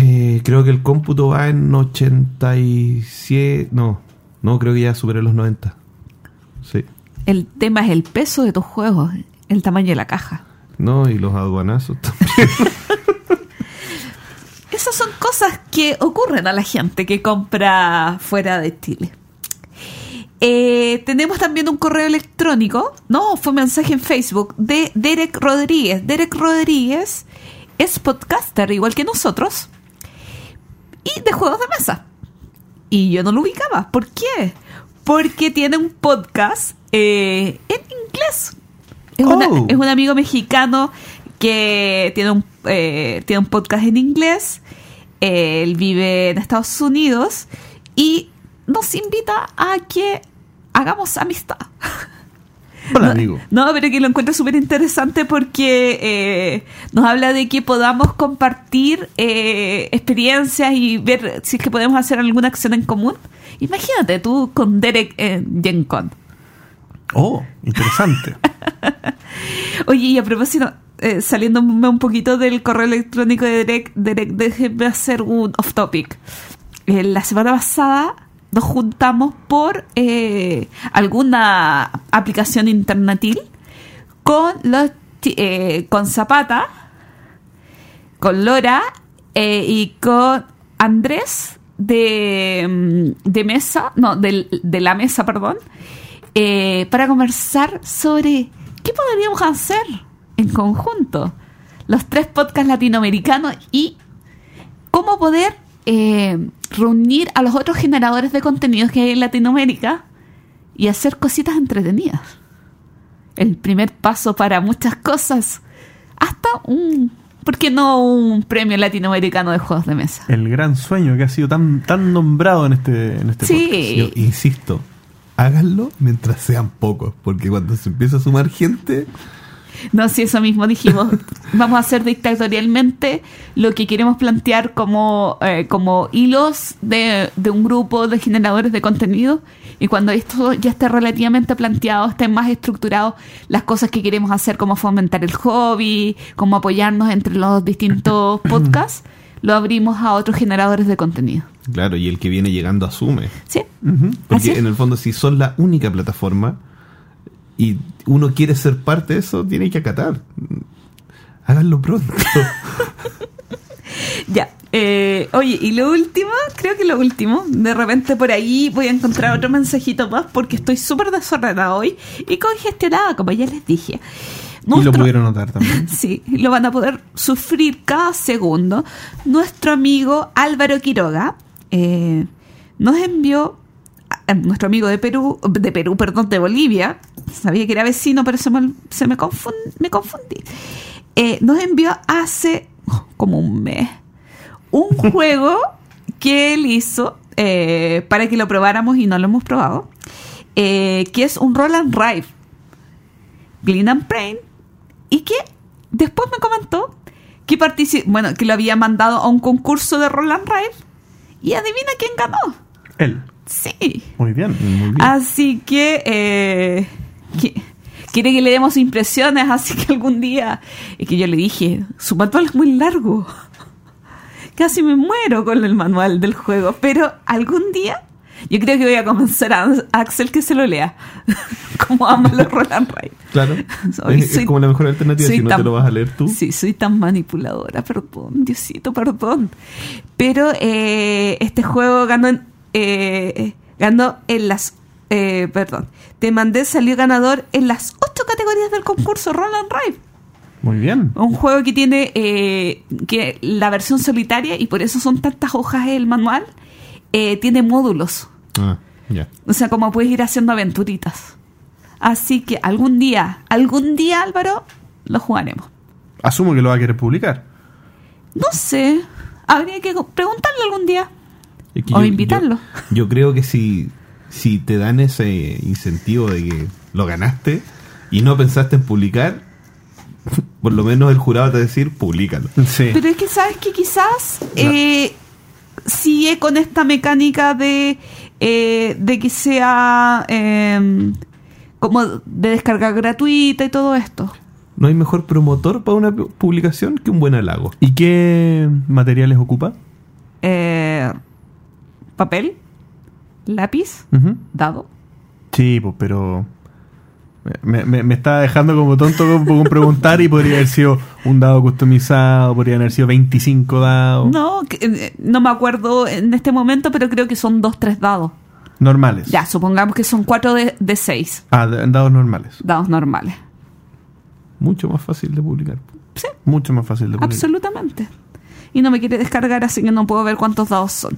Eh, creo que el cómputo va en 87. No, no, creo que ya superé los 90. Sí. El tema es el peso de tus juegos, el tamaño de la caja. No, y los aduanazos también. (laughs) (laughs) Esas son cosas que ocurren a la gente que compra fuera de Chile. Eh, tenemos también un correo electrónico, no, fue un mensaje en Facebook de Derek Rodríguez. Derek Rodríguez es podcaster, igual que nosotros, y de juegos de mesa. Y yo no lo ubicaba. ¿Por qué? Porque tiene un podcast eh, en inglés. Es, una- Oh. es un amigo mexicano que tiene un, eh, tiene un podcast en inglés. Él vive en Estados Unidos y nos invita a que hagamos amistad. Hola, no, amigo. No, pero que lo encuentro súper interesante porque eh, nos habla de que podamos compartir eh, experiencias y ver si es que podemos hacer alguna acción en común. Imagínate tú con Derek en Gen Con. Oh, interesante. (laughs) Oye, y a propósito, eh, saliéndome un poquito del correo electrónico de Derek, Derek, déjeme hacer un off topic. Eh, la semana pasada nos juntamos por eh, alguna aplicación internatil con los eh, con Zapata, con Lora eh, y con Andrés de, mm, de mesa, no, del- de la mesa, perdón, eh, para conversar sobre qué podríamos hacer en conjunto, los tres podcasts latinoamericanos y cómo poder eh, reunir a los otros generadores de contenidos que hay en Latinoamérica y hacer cositas entretenidas. El primer paso para muchas cosas, hasta un, ¿por qué no un premio latinoamericano de juegos de mesa? El gran sueño que ha sido tan, tan nombrado en este, en este podcast. Sí, Yo insisto, háganlo mientras sean pocos, porque cuando se empieza a sumar gente, No, sí, eso mismo dijimos. Vamos a hacer dictatorialmente lo que queremos plantear como, eh, como hilos de, de un grupo de generadores de contenido. Y cuando esto ya esté relativamente planteado, esté más estructurado, las cosas que queremos hacer, como fomentar el hobby, como apoyarnos entre los distintos (laughs) podcasts, lo abrimos a otros generadores de contenido. claro, y el que viene llegando asume. ¿Sí? Porque en el fondo, si son la única plataforma y uno quiere ser parte de eso, tiene que acatar. Háganlo pronto. (laughs) Ya. eh, oye, y lo último, creo que lo último, de repente por ahí voy a encontrar otro mensajito más porque estoy súper desordenada hoy y congestionada, como ya les dije. Y lo pudieron notar también. (laughs) Sí, lo van a poder sufrir cada segundo. Nuestro amigo Álvaro Quiroga eh, nos envió, a- nuestro amigo de Perú, de Perú, perdón, de Bolivia, sabía que era vecino, pero se me, se me, confun- me confundí, Eh, nos envió hace oh, como un mes un (laughs) juego que él hizo eh, para que lo probáramos y no lo hemos probado, eh, que es un Roll and Ride. Glyn and Brain y que después me comentó que bueno, que lo había mandado a un concurso de Roland Ride y adivina quién ganó. Él. Sí. Muy bien. Muy bien. Así que, eh, que- quiere que le demos impresiones, así que algún día, y que yo le dije, su manual es muy largo. Casi me muero con el manual del juego, pero algún día yo creo que voy a convencer a Axel que se lo lea, (laughs) como ama los Roland Ray. Claro. Soy- es, soy- como la mejor alternativa. Si no tan- te lo vas a leer tú. Sí, soy tan manipuladora, perdón, Diosito, perdón. Pero eh, este juego ganó en, eh, ganó en las... eh, perdón, te mandé salió ganador en las ocho categorías del concurso Roland Rive. Muy bien. Un juego que tiene eh, que la versión solitaria, y por eso son tantas hojas el manual, eh, tiene módulos. Ah, ya. O sea, como puedes ir haciendo aventuritas. Así que algún día, algún día, Álvaro, lo jugaremos. Asumo que lo va a querer publicar. No sé. Habría que preguntarle algún día. Es que O invitarlo. Yo, yo creo que si, si te dan ese incentivo de que lo ganaste y no pensaste en publicar, por lo menos el jurado te va a decir, públicalo. Sí. Pero es que sabes que quizás eh, sigue con esta mecánica de, eh, de que sea eh, como de descarga gratuita y todo esto. No hay mejor promotor para una pu- publicación que un buen halago. ¿Y qué materiales ocupa? Eh, papel, lápiz, dado. Sí, pues, pero. Me, me, me está dejando como tonto con, preguntar y podría haber sido un dado customizado, podrían haber sido 25 dados No, eh, no me acuerdo en este momento, pero creo que son dos, tres dados. normales. Ya, supongamos que son cuatro de, de seis Ah, de- dados normales. dados normales. Mucho más fácil de publicar. Sí, Mucho más fácil de publicar. absolutamente. Y no me quiere descargar, así que no puedo ver cuántos dados son.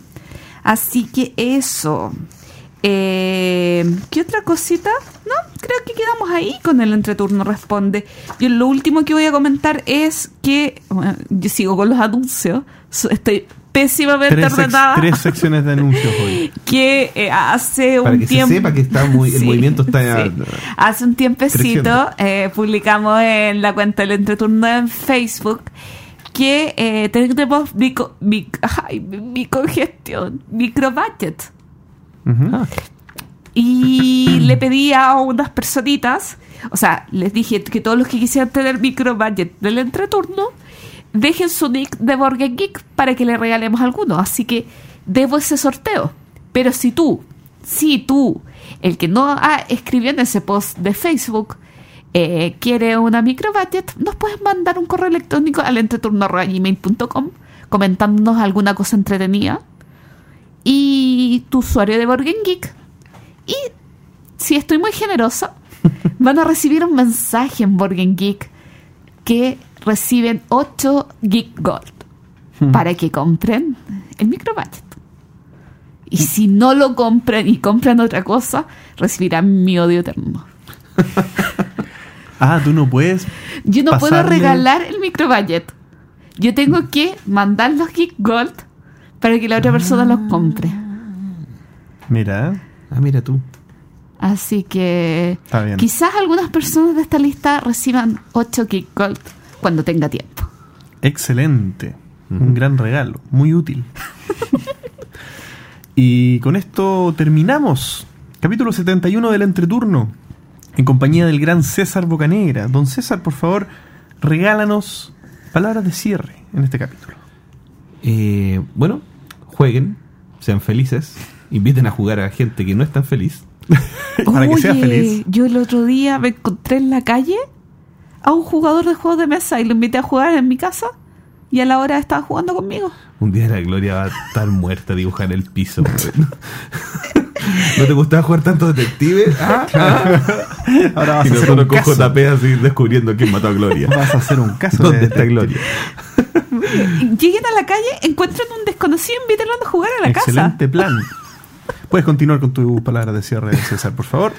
Así que eso. Eh, ¿Qué otra cosita? No, creo que quedamos ahí con el entreturno responde. Yo lo último que voy a comentar es que bueno, yo sigo con los anuncios. Estoy pésimamente Tres, ex- ordenada. tres (laughs) secciones de anuncios hoy. que eh, hace Para un que se tiempo sepa que está muy- el (laughs) movimiento está, sí. eh, hace un tiempecito eh, publicamos en la cuenta del entreturno en Facebook que eh, tenemos mico, mic- ay, microgestión, microbudget Ujú. Ah, y (clears throat) le pedí a unas personitas, o sea, les dije que todos los que quisieran tener micro budget del entreturno, dejen su nick de Borgen Geek para que le regalemos alguno. Así que debo ese sorteo. Pero si tú, si tú, el que no ha escribió en ese post de Facebook, eh, quiere una micro budget, nos puedes mandar un correo electrónico al entreturno.gmail.com comentándonos alguna cosa entretenida y tu usuario de Borgen Geek. Y si estoy muy generosa, (laughs) van a recibir un mensaje en Borgen Geek que reciben 8 Geek Gold para que compren el micro budget. Y si no lo compran y compran otra cosa, recibirán mi odio eterno. (laughs) Ah, tú no puedes. Yo no puedo regalar el micro budget. Yo tengo que mandar los Geek Gold para que la otra persona los compre. Mira, ah, mira tú. Así que Está bien. quizás algunas personas de esta lista reciban 8 Geek Gold cuando tenga tiempo. excelente. Un gran regalo, muy útil. (laughs) y con esto terminamos. Capítulo 71 del entreturno. En compañía del gran César Bocanegra. Don César, por favor, regálanos palabras de cierre en este capítulo. Eh, bueno, jueguen, sean felices, inviten a jugar a gente que no es tan feliz. (laughs) Para que sea Oye, feliz. Yo el otro día me encontré en la calle a un jugador de juegos de mesa y lo invité a jugar en mi casa y a la hora estaba jugando conmigo. Un día la Gloria va a estar muerta a dibujar en el piso. (laughs) ¿No te gustaba jugar tanto detective? (laughs) Ah, ah. Ahora vas Y a hacer un con caso. JP así descubriendo quién mató a Gloria. Vas a hacer un caso. ¿Dónde de está Gloria? (laughs) Lleguen a la calle, encuentran un desconocido, invítenlo a jugar a la Excelente plan. Puedes continuar con tus palabras de cierre, César, por favor.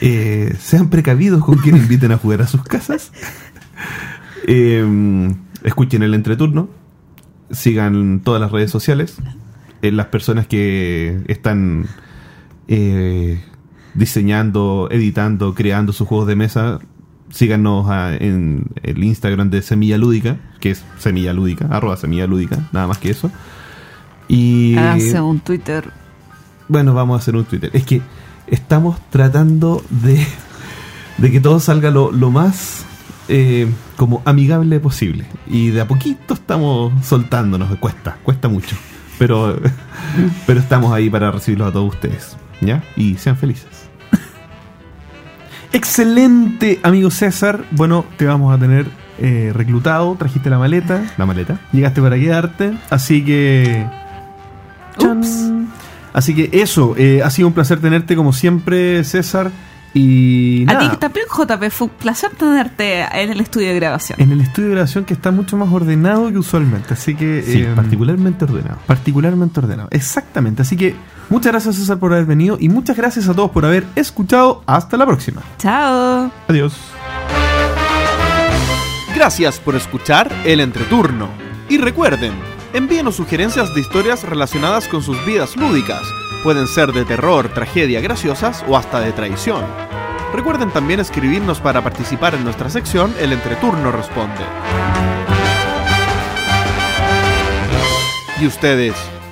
Eh, sean precavidos con quien inviten a jugar a sus casas. Eh, escuchen el entreturno. Sigan todas las redes sociales. Eh, las personas que están eh, diseñando, editando, creando sus juegos de mesa, síganos a- en el Instagram de Semilla Lúdica, que es Semilla Lúdica, arroba Semilla Lúdica, nada más que eso. Y. Hace un Twitter Bueno, vamos a hacer un Twitter. Es que estamos tratando de, de que todo salga lo, lo más eh, como amigable posible. Y de a poquito estamos soltándonos. Cuesta, cuesta mucho. Pero, pero estamos ahí para recibirlos a todos ustedes. ¿Ya? Y sean felices. (laughs) Excelente, amigo César. Bueno, te vamos a tener eh, reclutado, trajiste la maleta, La maleta. llegaste para quedarte, así que... Ups. Así que eso, eh, ha sido un placer tenerte como siempre, César. Y A ti también, JP, fue un placer tenerte en el estudio de grabación. en el estudio de grabación que está mucho más ordenado que usualmente, así que... Sí, eh, particularmente ordenado. particularmente ordenado. Exactamente, así que muchas gracias César por haber venido y muchas gracias a todos por haber escuchado. Hasta la próxima. Chao. Adiós. Gracias por escuchar El Entreturno. Y recuerden, envíenos sugerencias de historias relacionadas con sus vidas lúdicas. Pueden ser de terror, tragedia, graciosas o hasta de traición. Recuerden también escribirnos para participar en nuestra sección El Entreturno Responde. ¿Y ustedes,